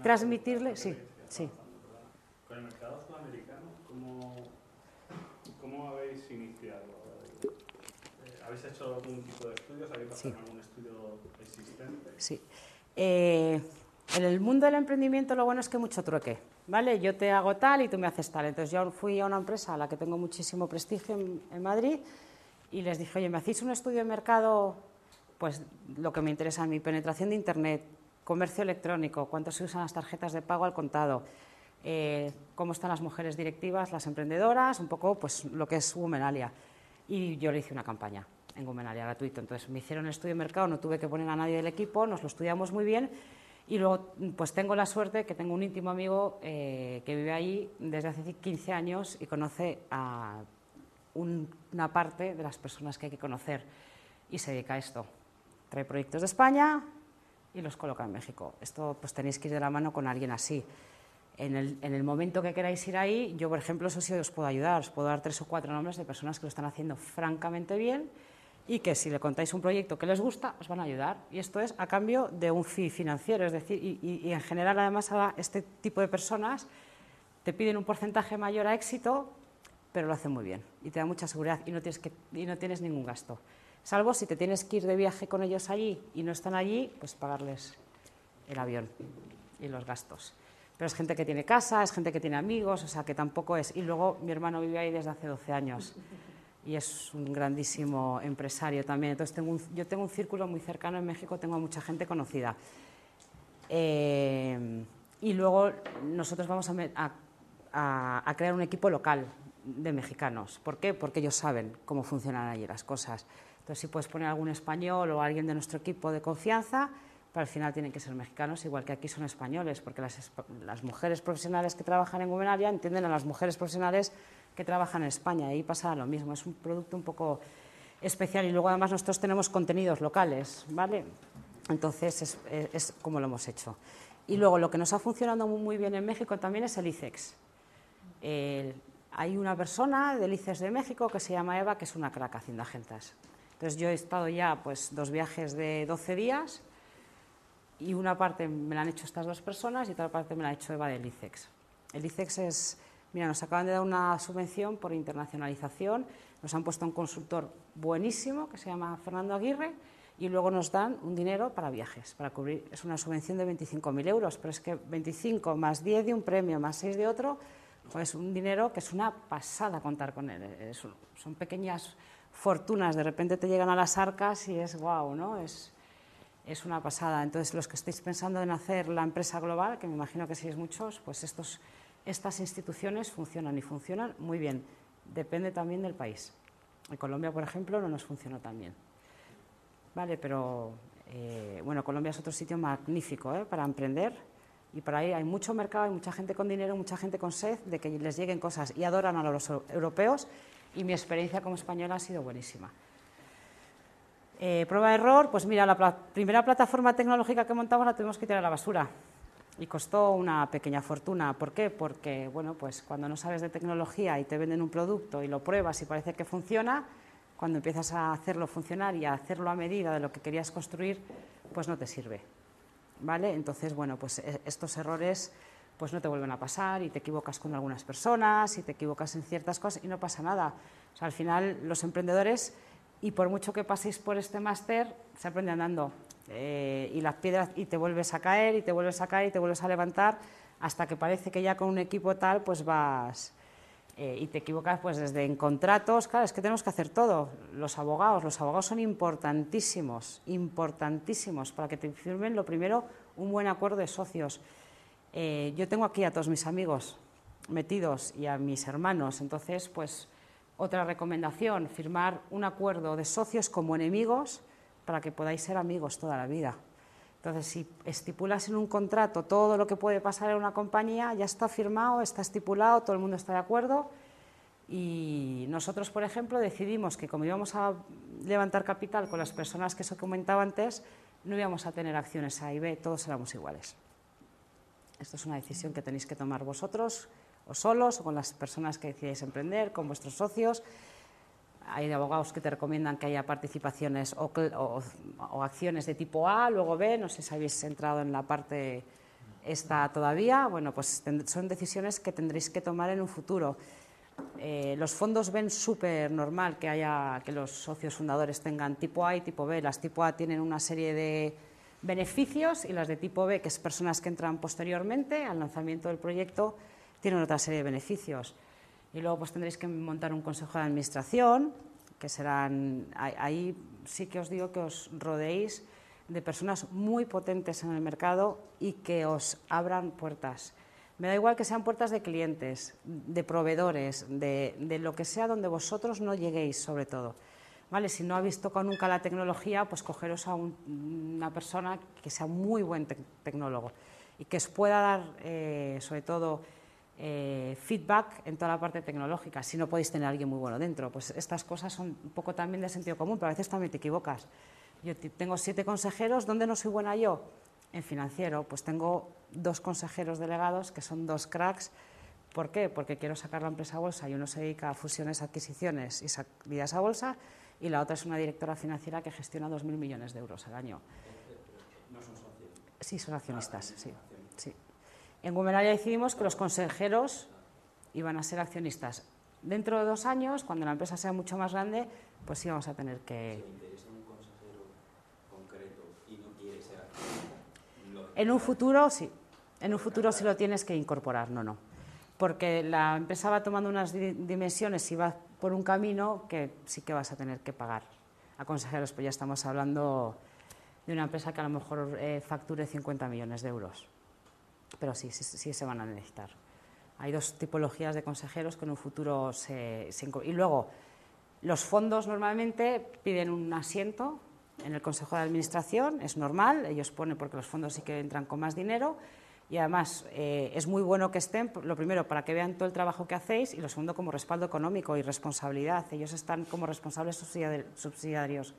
transmitirle. Sí, sí. Con el mercado sudamericano, ¿cómo, cómo habéis iniciado? Eh, ¿Habéis hecho algún tipo de estudios? ¿Habéis pasado sí. algún estudio existente? Sí. Eh, en el mundo del emprendimiento lo bueno es que mucho trueque. ¿vale? Yo te hago tal y tú me haces tal. Entonces yo fui a una empresa a la que tengo muchísimo prestigio en, Madrid y les dije, oye, ¿me hacéis un estudio de mercado? Pues lo que me interesa a mí, penetración de Internet, comercio electrónico, cuánto se usan las tarjetas de pago al contado, eh, cómo están las mujeres directivas, las emprendedoras, un poco pues lo que es Womenalia. Y yo le hice una campaña en Womenalia gratuito. Entonces me hicieron el estudio de mercado, no tuve que poner a nadie del equipo, nos lo estudiamos muy bien y luego, pues tengo la suerte que tengo un íntimo amigo eh, que vive ahí desde hace 15 años y conoce a una parte de las personas que hay que conocer y se dedica a esto. Trae proyectos de España y los coloca en México. Esto pues tenéis que ir de la mano con alguien así. En el, en el momento que queráis ir ahí, yo por ejemplo, eso sí os puedo ayudar, os puedo dar tres o cuatro nombres de personas que lo están haciendo francamente bien y que si le contáis un proyecto que les gusta, os van a ayudar. Y esto es a cambio de un fee financiero, es decir, y, en general además a este tipo de personas te piden un porcentaje mayor a éxito, pero lo hacen muy bien y te da mucha seguridad y no tienes, que, y no tienes ningún gasto. Salvo si te tienes que ir de viaje con ellos allí y no están allí, pues pagarles el avión y los gastos. Pero es gente que tiene casa, es gente que tiene amigos, o sea que tampoco es. Y luego mi hermano vive ahí desde hace 12 años y es un grandísimo empresario también. Entonces, tengo yo tengo un círculo muy cercano en México, tengo mucha gente conocida. Eh, y luego nosotros vamos a, a, crear un equipo local de mexicanos. ¿Por qué? Porque ellos saben cómo funcionan allí las cosas. Entonces, si puedes poner algún español o alguien de nuestro equipo de confianza, pero al final tienen que ser mexicanos, igual que aquí son españoles, porque las, las mujeres profesionales que trabajan en Gubernalia entienden a las mujeres profesionales que trabajan en España. Ahí pasa lo mismo, es un producto un poco especial y luego además nosotros tenemos contenidos locales, ¿vale? Entonces es, como lo hemos hecho. Y luego lo que nos ha funcionado muy, bien en México también es el ICEX. hay una persona del ICEX de México que se llama Eva, que es una crack haciendo agendas. Entonces yo he estado ya pues dos viajes de 12 días y una parte me la han hecho estas dos personas y otra parte me la ha hecho Eva del ICEX. El ICEX es Mira, nos acaban de dar una subvención por internacionalización, nos han puesto un consultor buenísimo que se llama Fernando Aguirre y luego nos dan un dinero para viajes, para cubrir, es una subvención de 25.000 euros, pero es que 25 más 10 de un premio más 6 de otro, es un dinero que es una pasada contar con él. son pequeñas fortunas, de repente te llegan a las arcas y es guau, ¿no? Es, es una pasada. Entonces, los que estéis pensando en hacer la empresa global, que me imagino que sois muchos, pues estos, estas instituciones funcionan y funcionan muy bien. Depende también del país. En Colombia, por ejemplo, no nos funciona tan bien. Vale, pero eh, bueno, Colombia es otro sitio magnífico ¿eh? para emprender y por ahí hay mucho mercado, hay mucha gente con dinero, mucha gente con sed de que les lleguen cosas y adoran a los europeos y mi experiencia como española ha sido buenísima. Eh, prueba de error, pues mira, la primera plataforma tecnológica que montamos la tuvimos que tirar a la basura y costó una pequeña fortuna. ¿Por qué? Porque bueno, pues cuando no sabes de tecnología y te venden un producto y lo pruebas y parece que funciona, cuando empiezas a hacerlo funcionar y a hacerlo a medida de lo que querías construir, pues no te sirve. ¿Vale? Entonces, bueno, pues e, estos errores pues no te vuelven a pasar y te equivocas con algunas personas y te equivocas en ciertas cosas y no pasa nada. Al final los emprendedores, y por mucho que paséis por este máster, se aprende andando. Eh, y las piedras, y te vuelves a caer, y te vuelves a caer, y te vuelves a levantar, hasta que parece que ya con un equipo tal, pues vas... Eh, y te equivocas pues desde en contratos, claro, es que tenemos que hacer todo. Los abogados, los abogados son importantísimos, importantísimos, para que te firmen lo primero un buen acuerdo de socios. Eh, yo tengo aquí a todos mis amigos metidos y a mis hermanos, entonces, pues otra recomendación, firmar un acuerdo de socios como enemigos para que podáis ser amigos toda la vida. Entonces, si estipulas en un contrato todo lo que puede pasar en una compañía, ya está firmado, está estipulado, todo el mundo está de acuerdo. Y nosotros, por ejemplo, decidimos que como íbamos a levantar capital con las personas que os comentaba antes, no íbamos a tener acciones A y B, todos éramos iguales. Esto es una decisión que tenéis que tomar vosotros, o solos, o con las personas que decidáis emprender, con vuestros socios. Hay abogados que te recomiendan que haya participaciones o, acciones de tipo A, luego B, no sé si habéis entrado en la parte esta todavía. Bueno, pues son decisiones que tendréis que tomar en un futuro. Eh, los fondos ven súper normal que haya que los socios fundadores tengan tipo A y tipo B. Las tipo A tienen una serie de beneficios y las de tipo B, que es personas que entran posteriormente al lanzamiento del proyecto, tienen otra serie de beneficios. Y luego pues tendréis que montar un consejo de administración, que serán, ahí sí que os digo que os rodeéis de personas muy potentes en el mercado y que os abran puertas. Me da igual que sean puertas de clientes, de proveedores, de, lo que sea donde vosotros no lleguéis sobre todo ¿vale? Si no habéis tocado nunca la tecnología, pues cogeros a una persona que sea muy buen tecnólogo y que os pueda dar, eh, sobre todo, eh, feedback en toda la parte tecnológica, si no podéis tener a alguien muy bueno dentro. Pues estas cosas son un poco también de sentido común, pero a veces también te equivocas. Yo tengo siete consejeros, ¿dónde no soy buena yo? En financiero, pues tengo dos consejeros delegados que son dos cracks. ¿Por qué? Porque quiero sacar la empresa a bolsa y uno se dedica a fusiones, adquisiciones y salidas a bolsa y la otra es una directora financiera que gestiona 2.000 millones de euros al año. ¿No son socios? Sí, son accionistas, sí. sí. En Gumeralia decidimos que los consejeros iban a ser accionistas. Dentro de dos años, cuando la empresa sea mucho más grande, pues íbamos a tener que... interesa un consejero concreto y no quiere ser accionista? En un futuro, sí. En un futuro sí lo tienes que incorporar, no, no. Porque la empresa va tomando unas dimensiones y va por un camino que sí que vas a tener que pagar a consejeros, pues ya estamos hablando de una empresa que a lo mejor eh, facture 50 millones de euros. Pero sí, sí, se van a necesitar. Hay dos tipologías de consejeros que en un futuro se, se y luego los fondos normalmente piden un asiento en el Consejo de Administración, es normal, ellos ponen porque los fondos sí que entran con más dinero y además eh, es muy bueno que estén, lo primero, para que vean todo el trabajo que hacéis y lo segundo, como respaldo económico y responsabilidad. Ellos están como responsables subsidiarios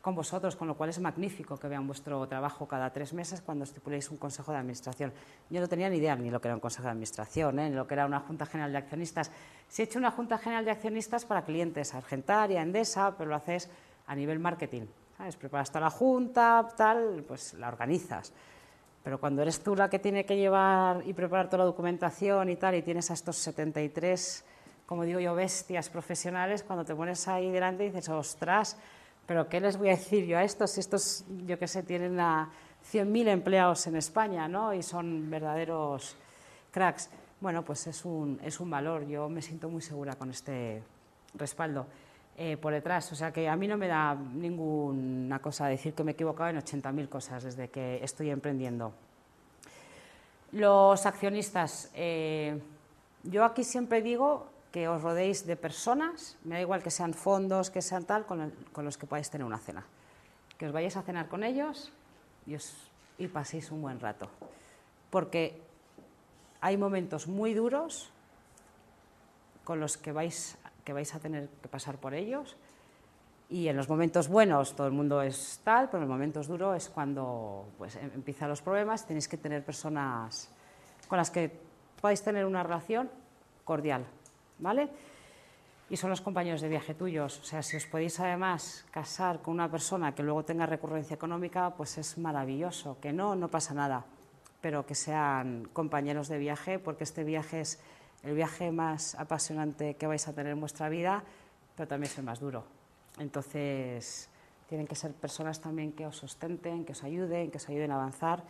con vosotros, con lo cual es magnífico que vean vuestro trabajo cada tres meses cuando estipuléis un consejo de administración. Yo no tenía ni idea ni lo que era un consejo de administración, ¿eh? ni lo que era una junta general de accionistas. Si he hecho una junta general de accionistas para clientes, Argentaria, Endesa, pero lo haces a nivel marketing. ¿sabes? Preparas toda la junta, tal, pues la organizas. Pero cuando eres tú la que tiene que llevar y preparar toda la documentación y tal, y tienes a estos 73, como digo yo, bestias profesionales, cuando te pones ahí delante y dices, ostras, pero ¿qué les voy a decir yo a estos? Estos, yo qué sé, tienen a 100.000 empleados en España, ¿no? Y son verdaderos cracks. bueno, pues es un, es un valor. Yo me siento muy segura con este respaldo eh, por detrás. O sea que a mí no me da ninguna cosa decir que me he equivocado en 80.000 cosas desde que estoy emprendiendo. Los accionistas, eh, yo aquí siempre digo que os rodéis de personas, me da igual que sean fondos, que sean tal, con, los que podáis tener una cena. Que os vayáis a cenar con ellos y, os, y paséis un buen rato. Porque hay momentos muy duros con los que vais, que vais a tener que pasar por ellos y en los momentos buenos todo el mundo es tal, pero en los momentos duros es cuando pues, em, empiezan los problemas, tenéis que tener personas con las que podáis tener una relación cordial, ¿vale? Y son los compañeros de viaje tuyos, o sea, si os podéis además casar con una persona que luego tenga recurrencia económica, pues es maravilloso, que no, no pasa nada pero que sean compañeros de viaje, porque este viaje es el viaje más apasionante que vais a tener en vuestra vida, pero también es el más duro. Entonces, tienen que ser personas también que os sustenten, que os ayuden, que os ayuden a avanzar.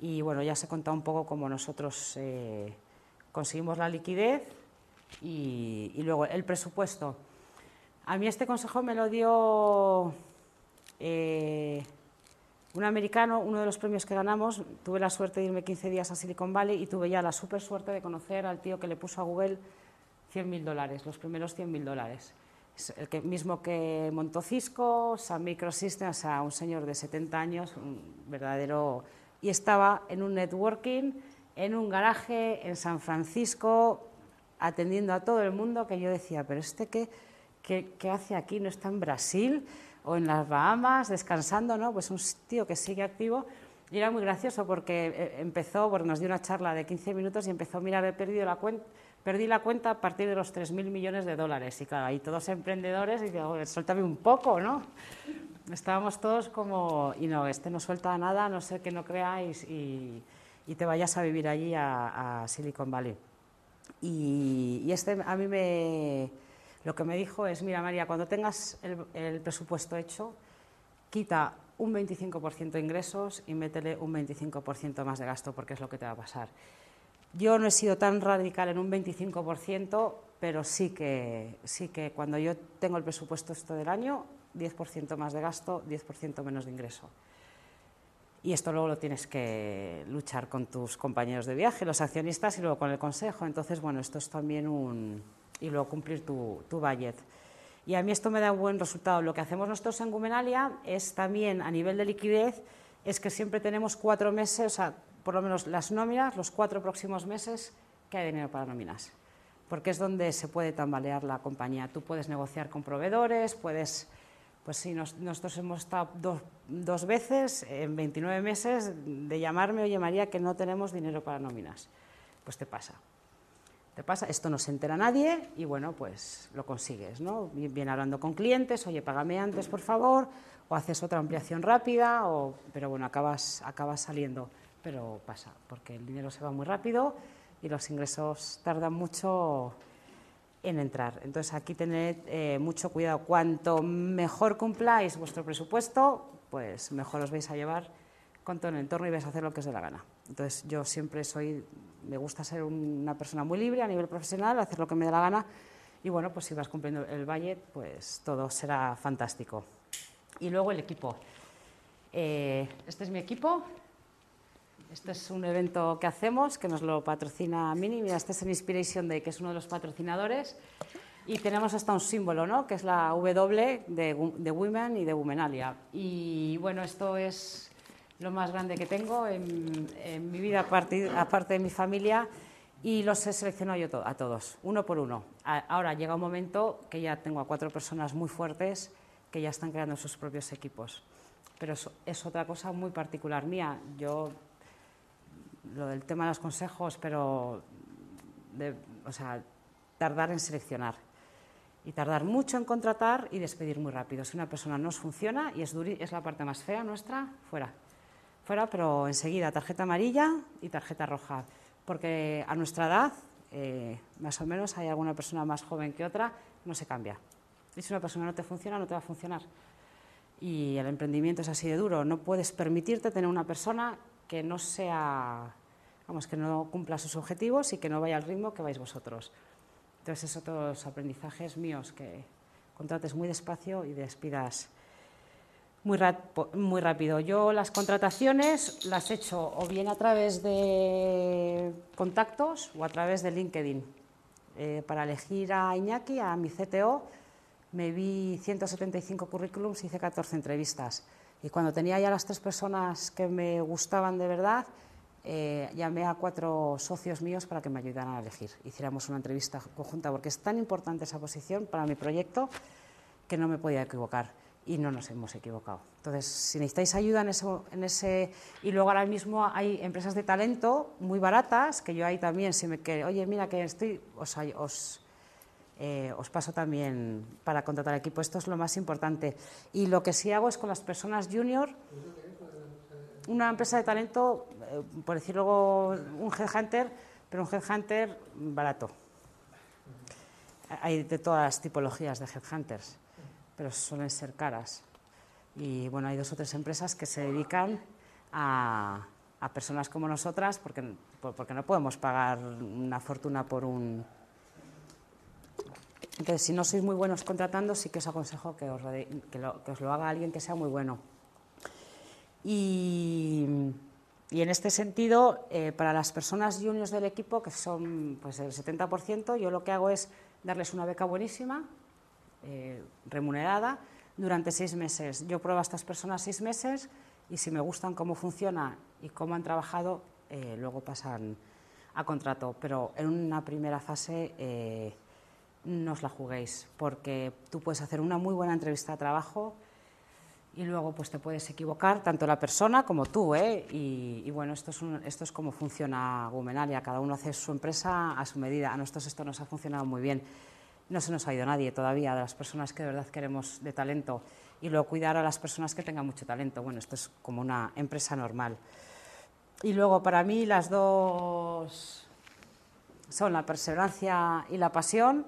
Y bueno, ya se he contado un poco cómo nosotros eh, conseguimos la liquidez y, luego el presupuesto. A mí este consejo me lo dio eh, un americano, uno de los premios que ganamos, tuve la suerte de irme 15 días a Silicon Valley y tuve ya la super suerte de conocer al tío que le puso a Google 100.000 dólares, los primeros 100.000 dólares. Es el que, mismo que montó Cisco, Sun Microsystems, sea, un señor de 70 años, un verdadero... Y estaba en un networking, en un garaje en San Francisco, atendiendo a todo el mundo, que yo decía, pero este qué, qué, qué hace aquí, no está en Brasil o en las Bahamas, descansando, ¿no? Pues un tío que sigue activo. Y era muy gracioso porque eh, empezó, porque nos dio una charla de 15 minutos y empezó, mira, he perdido la cuenta, perdí la cuenta a partir de los 3.000 millones de dólares. Y claro, ahí todos emprendedores, y digo, suéltame un poco, ¿no? Estábamos todos como, y no, este no suelta nada, no sé que no creáis y, y te vayas a vivir allí a, a Silicon Valley. Y, este a mí me, lo que me dijo es, mira María, cuando tengas el, presupuesto hecho, quita un 25% de ingresos y métele un 25% más de gasto, porque es lo que te va a pasar. Yo no he sido tan radical en un 25%, pero sí que, sí que cuando yo tengo el presupuesto esto del año, 10% más de gasto, 10% menos de ingreso. Y esto luego lo tienes que luchar con tus compañeros de viaje, los accionistas y luego con el consejo. Entonces, bueno, esto es también un, y luego cumplir tu, tu budget. Y a mí esto me da un buen resultado. Lo que hacemos nosotros en Gumenalia es también a nivel de liquidez, es que siempre tenemos cuatro meses, o sea, por lo menos las nóminas, los cuatro próximos meses que hay dinero para nóminas. Porque es donde se puede tambalear la compañía. Tú puedes negociar con proveedores, puedes. Pues sí, nosotros hemos estado dos, dos veces en 29 meses de llamarme, oye María, que no tenemos dinero para nóminas. Pues te pasa te pasa, esto no se entera nadie y bueno, pues lo consigues, ¿no? Bien hablando con clientes, oye, págame antes, por favor, o haces otra ampliación rápida, o, pero bueno, acabas, acabas saliendo, pero pasa, porque el dinero se va muy rápido y los ingresos tardan mucho en entrar. Entonces aquí tened eh, mucho cuidado. Cuanto mejor cumpláis vuestro presupuesto, pues mejor os vais a llevar con todo el entorno y vais a hacer lo que os dé la gana. Entonces yo siempre soy me gusta ser una persona muy libre a nivel profesional, hacer lo que me dé la gana y bueno, pues si vas cumpliendo el budget, pues todo será fantástico. Y luego el equipo. Eh, este es mi equipo. Este es un evento que hacemos, que nos lo patrocina Mini. Mira, este es el Inspiration Day, que es uno de los patrocinadores. Y tenemos hasta un símbolo, ¿no? que es la W de, de Women y de Womenalia. Y bueno, esto es lo más grande que tengo en, mi vida, aparte, de mi familia, y los he seleccionado yo a todos, uno por uno. ahora llega un momento que ya tengo a cuatro personas muy fuertes que ya están creando sus propios equipos. Pero es otra cosa muy particular mía. Yo, lo del tema de los consejos, pero, o sea, tardar en seleccionar y tardar mucho en contratar y despedir muy rápido. Si una persona no os funciona y es, es la parte más fea nuestra, fuera fuera, pero enseguida tarjeta amarilla y tarjeta roja, porque a nuestra edad, eh, más o menos, hay alguna persona más joven que otra, no se cambia. Y si una persona no te funciona, no te va a funcionar. Y el emprendimiento es así de duro. No puedes permitirte tener una persona que no sea vamos, que no cumpla sus objetivos y que no vaya al ritmo que vais vosotros. Entonces, es otros aprendizajes míos, que contrates muy despacio y despidas muy, muy rápido. Yo las contrataciones las he hecho o bien a través de contactos o a través de LinkedIn. Eh, para elegir a Iñaki, a mi CTO, me vi 175 currículums, hice 14 entrevistas. Y cuando tenía ya las tres personas que me gustaban de verdad, eh, llamé a cuatro socios míos para que me ayudaran a elegir. Hiciéramos una entrevista conjunta, porque es tan importante esa posición para mi proyecto que no me podía equivocar y no nos hemos equivocado. Entonces, si necesitáis ayuda en, eso, en ese... Y luego ahora mismo hay empresas de talento muy baratas, que yo ahí también, si me que, oye, mira que estoy, os, os, eh, os paso también para contratar equipo. Esto es lo más importante. Y lo que sí hago es con las personas junior, una empresa de talento, por decirlo un headhunter, pero un headhunter barato. Hay de todas las tipologías de headhunters pero suelen ser caras. Y bueno, hay dos o tres empresas que se dedican a, a personas como nosotras porque, porque no podemos pagar una fortuna por un... Entonces, si no sois muy buenos contratando, sí que os aconsejo que os, lo, que os lo haga alguien que sea muy bueno. Y, y en este sentido, eh, para las personas juniors del equipo, que son pues, el 70%, yo lo que hago es darles una beca buenísima, eh, remunerada durante seis meses. Yo pruebo a estas personas seis meses y si me gustan cómo funciona y cómo han trabajado, eh, luego pasan a contrato. Pero en una primera fase no os la juguéis, porque tú puedes hacer una muy buena entrevista de trabajo y luego pues te puedes equivocar, tanto la persona como tú. ¿eh? Y, bueno, esto es, esto es como funciona Gumenalia, cada uno hace su empresa a su medida. A nosotros esto nos ha funcionado muy bien no se nos ha ido nadie todavía de las personas que de verdad queremos de talento y luego cuidar a las personas que tengan mucho talento. Bueno, esto es como una empresa normal. Y luego para mí las dos son la perseverancia y la pasión.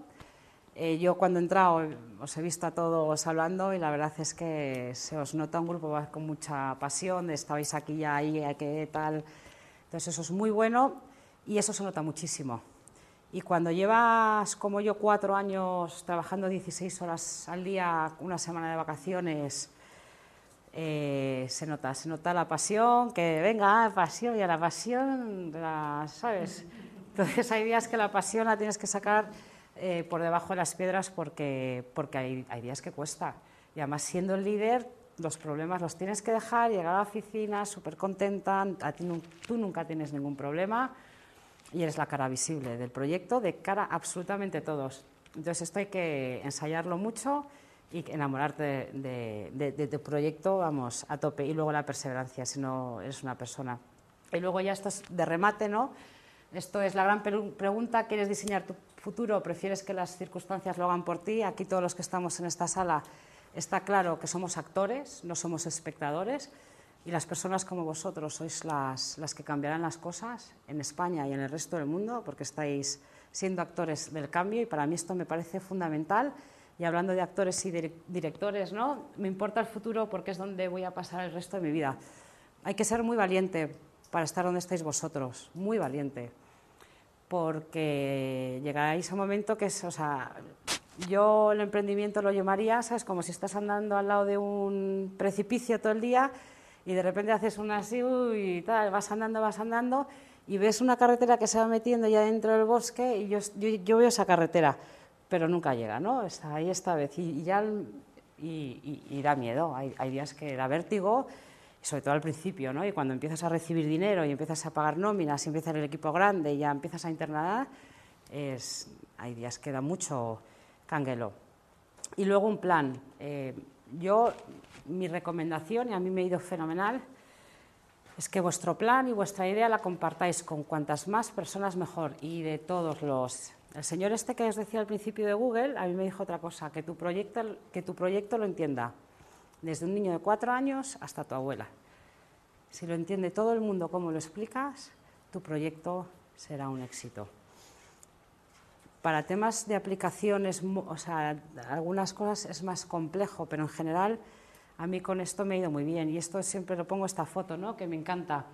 Eh, yo cuando he entrado os he visto a todos hablando y la verdad es que se os nota un grupo con mucha pasión, estabais aquí ya ahí, qué tal. Entonces eso es muy bueno y eso se nota muchísimo. Y cuando llevas, como yo, cuatro años trabajando 16 horas al día, una semana de vacaciones, eh, se nota, se nota la pasión, que venga, pasión, y a la pasión, ¿sabes? Entonces hay días que la pasión la tienes que sacar eh, por debajo de las piedras porque, porque hay, hay días que cuesta. Y además siendo el líder, los problemas los tienes que dejar, llegar a la oficina súper contenta, a ti, tú nunca tienes ningún problema y eres la cara visible del proyecto, de cara a absolutamente todos. Entonces esto hay que ensayarlo mucho y enamorarte de, tu proyecto, vamos, a tope. Y luego la perseverancia, si no eres una persona. Y luego ya esto es de remate, ¿no? Esto es la gran pregunta, ¿quieres diseñar tu futuro o prefieres que las circunstancias lo hagan por ti? Aquí todos los que estamos en esta sala está claro que somos actores, no somos espectadores y las personas como vosotros sois las, que cambiarán las cosas en España y en el resto del mundo, porque estáis siendo actores del cambio y para mí esto me parece fundamental. Y hablando de actores y directores, ¿no? me importa el futuro porque es donde voy a pasar el resto de mi vida. Hay que ser muy valiente para estar donde estáis vosotros, muy valiente, porque llegaréis a un momento que es, o sea, yo el emprendimiento lo llamaría, ¿sabes? Como si estás andando al lado de un precipicio todo el día y de repente haces una así y tal, vas andando, vas andando y ves una carretera que se va metiendo ya dentro del bosque y yo, veo esa carretera, pero nunca llega, ¿no? Está ahí esta vez y, ya y, da miedo, hay, hay, días que da vértigo, sobre todo al principio, ¿no? Y cuando empiezas a recibir dinero y empiezas a pagar nóminas y empieza el equipo grande y ya empiezas a internar, es, hay días que da mucho canguelo. Y luego un plan. Eh, yo mi recomendación, y a mí me ha ido fenomenal, es que vuestro plan y vuestra idea la compartáis con cuantas más personas mejor y de todos los... El señor este que os decía al principio de Google, a mí me dijo otra cosa, que tu proyecto, que tu proyecto lo entienda desde un niño de cuatro años hasta tu abuela. Si lo entiende todo el mundo como lo explicas, tu proyecto será un éxito. Para temas de aplicaciones, o sea, algunas cosas es más complejo, pero en general a mí con esto me ha ido muy bien y esto siempre lo pongo esta foto, ¿no? que me encanta.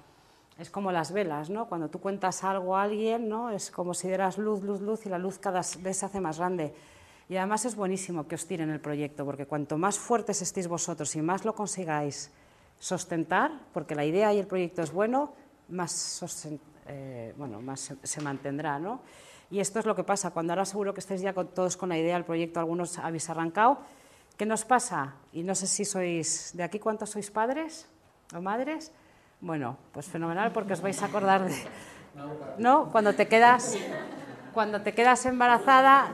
es como las velas, ¿no? Cuando tú cuentas algo a alguien, ¿no? Es como si dieras luz, luz, luz y la luz cada vez se hace más grande. Y además es buenísimo que os tiren el proyecto, porque cuanto más fuertes estéis vosotros y más lo consigáis sostentar, porque la idea y el proyecto es bueno, más, eh, bueno, más se, mantendrá. ¿no? Y esto es lo que pasa. Cuando ahora seguro que estéis ya todos con la idea del proyecto, algunos habéis arrancado, ¿qué nos pasa? Y no sé si sois, ¿de aquí cuántos sois padres o madres? Bueno, pues fenomenal porque os vais a acordar de... ¿No? Cuando te quedas, cuando te quedas embarazada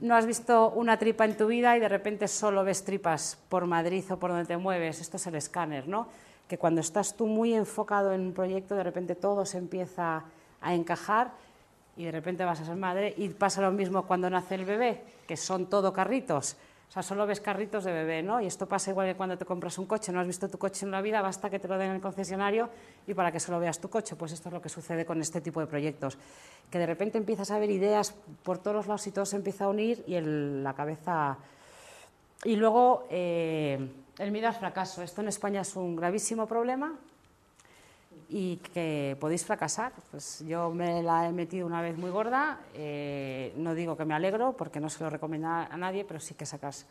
no has visto una tripa en tu vida y de repente solo ves tripas por Madrid o por donde te mueves. Esto es el escáner, ¿no? Que cuando estás tú muy enfocado en un proyecto, de repente todo se empieza a encajar y de repente vas a ser madre y pasa lo mismo cuando nace el bebé, que son todo carritos. O sea, solo ves carritos de bebé, ¿no? Y esto pasa igual que cuando te compras un coche, no has visto tu coche en la vida, basta que te lo den en el concesionario y para que solo veas tu coche. Pues esto es lo que sucede con este tipo de proyectos, que de repente empiezas a ver ideas por todos los lados y todo se empieza a unir y la cabeza... Y luego eh, el miedo al fracaso. Esto en España es un gravísimo problema y que podéis fracasar. Pues yo me la he metido una vez muy gorda, eh, no digo que me alegro porque no se lo recomiendo a nadie, pero sí que sacas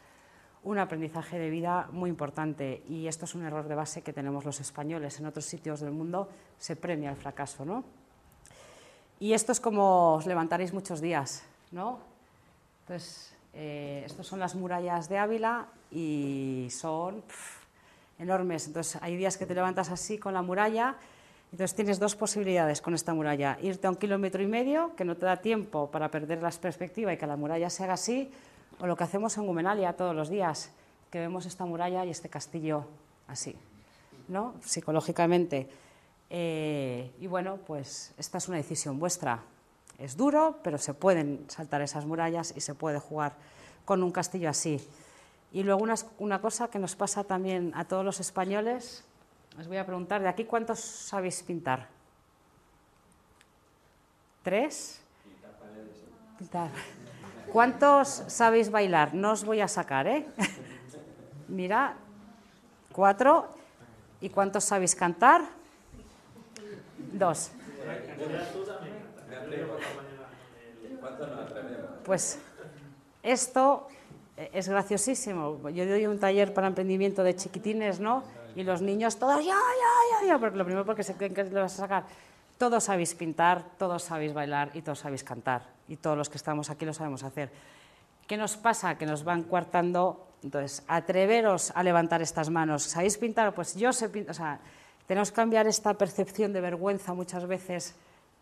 un aprendizaje de vida muy importante y esto es un error de base que tenemos los españoles. En otros sitios del mundo se premia el fracaso, ¿no? Y esto es como os levantaréis muchos días, ¿no? Entonces, eh, estas son las murallas de Ávila y son enormes. Entonces, hay días que te levantas así con la muralla entonces tienes dos posibilidades con esta muralla, irte a un kilómetro y medio, que no te da tiempo para perder la perspectiva y que la muralla se haga así, o lo que hacemos en Gumenalia todos los días, que vemos esta muralla y este castillo así, ¿no? psicológicamente. Eh, y bueno, pues esta es una decisión vuestra. Es duro, pero se pueden saltar esas murallas y se puede jugar con un castillo así. Y luego una, una cosa que nos pasa también a todos los españoles, os voy a preguntar, ¿de aquí cuántos sabéis pintar? ¿Tres? Pintar. ¿Cuántos sabéis bailar? No os voy a sacar, ¿eh? Mira, cuatro. ¿Y cuántos sabéis cantar? Dos. Pues esto es graciosísimo. Yo doy un taller para emprendimiento de chiquitines, ¿no? Y los niños todos, ya, ya, ya, porque lo primero porque se creen que le vas a sacar. Todos sabéis pintar, todos sabéis bailar y todos sabéis cantar. Y todos los que estamos aquí lo sabemos hacer. ¿Qué nos pasa? Que nos van cuartando. Entonces, atreveros a levantar estas manos. ¿Sabéis pintar? Pues yo sé pintar. O sea, tenemos que cambiar esta percepción de vergüenza muchas veces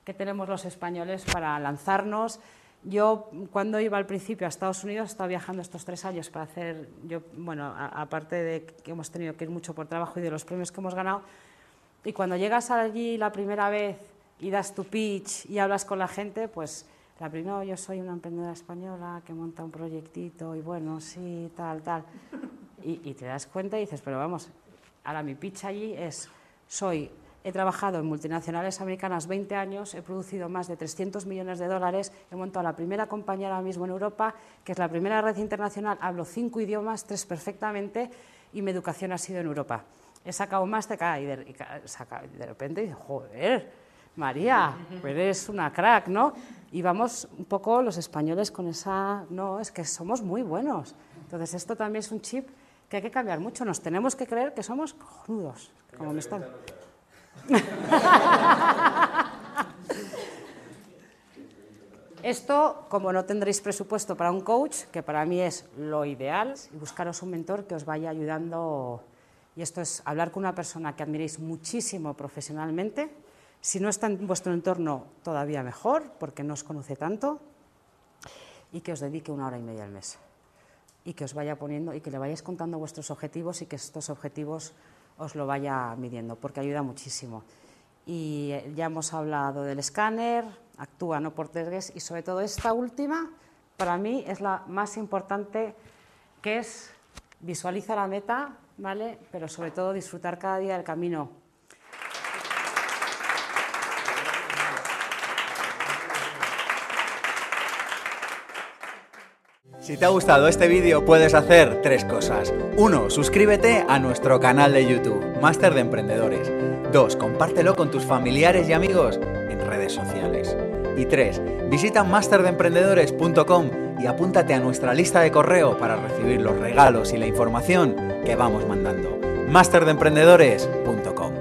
que tenemos los españoles para lanzarnos yo cuando iba al principio a Estados Unidos estaba viajando estos tres años para hacer, yo, bueno, aparte de que hemos tenido que ir mucho por trabajo y de los premios que hemos ganado, y cuando llegas allí la primera vez y das tu pitch y hablas con la gente, pues la primera, yo soy una emprendedora española que monta un proyectito y bueno, sí, tal, tal. Y, y te das cuenta y dices, pero vamos, ahora mi pitch allí es, soy He trabajado en multinacionales americanas 20 años, he producido más de 300 millones de dólares, he montado la primera compañía ahora mismo en Europa, que es la primera red internacional, hablo cinco idiomas, tres perfectamente, y mi educación ha sido en Europa. He sacado más de cada y de, de repente dice, joder, María, eres una crack, ¿no? Y vamos un poco los españoles con esa, no, es que somos muy buenos. Entonces esto también es un chip que hay que cambiar mucho, nos tenemos que creer que somos cojonudos, como me están... Esto, como no tendréis presupuesto para un coach, que para mí es lo ideal, y buscaros un mentor que os vaya ayudando. Y esto es hablar con una persona que admiréis muchísimo profesionalmente. Si no está en vuestro entorno, todavía mejor, porque no os conoce tanto. Y que os dedique una hora y media al mes. Y que os vaya poniendo y que le vayáis contando vuestros objetivos y que estos objetivos os lo vaya midiendo, porque ayuda muchísimo. Y eh, ya hemos hablado del escáner, actúa no por tres y sobre todo esta última, para mí es la más importante, que es visualiza la meta, ¿vale? Pero sobre todo disfrutar cada día del camino. Si te ha gustado este vídeo puedes hacer tres cosas. Uno, suscríbete a nuestro canal de YouTube, Máster de Emprendedores. 2. Compártelo con tus familiares y amigos en redes sociales. Y 3. Visita masterdeemprendedores.com y apúntate a nuestra lista de correo para recibir los regalos y la información que vamos mandando. masterdeemprendedores.com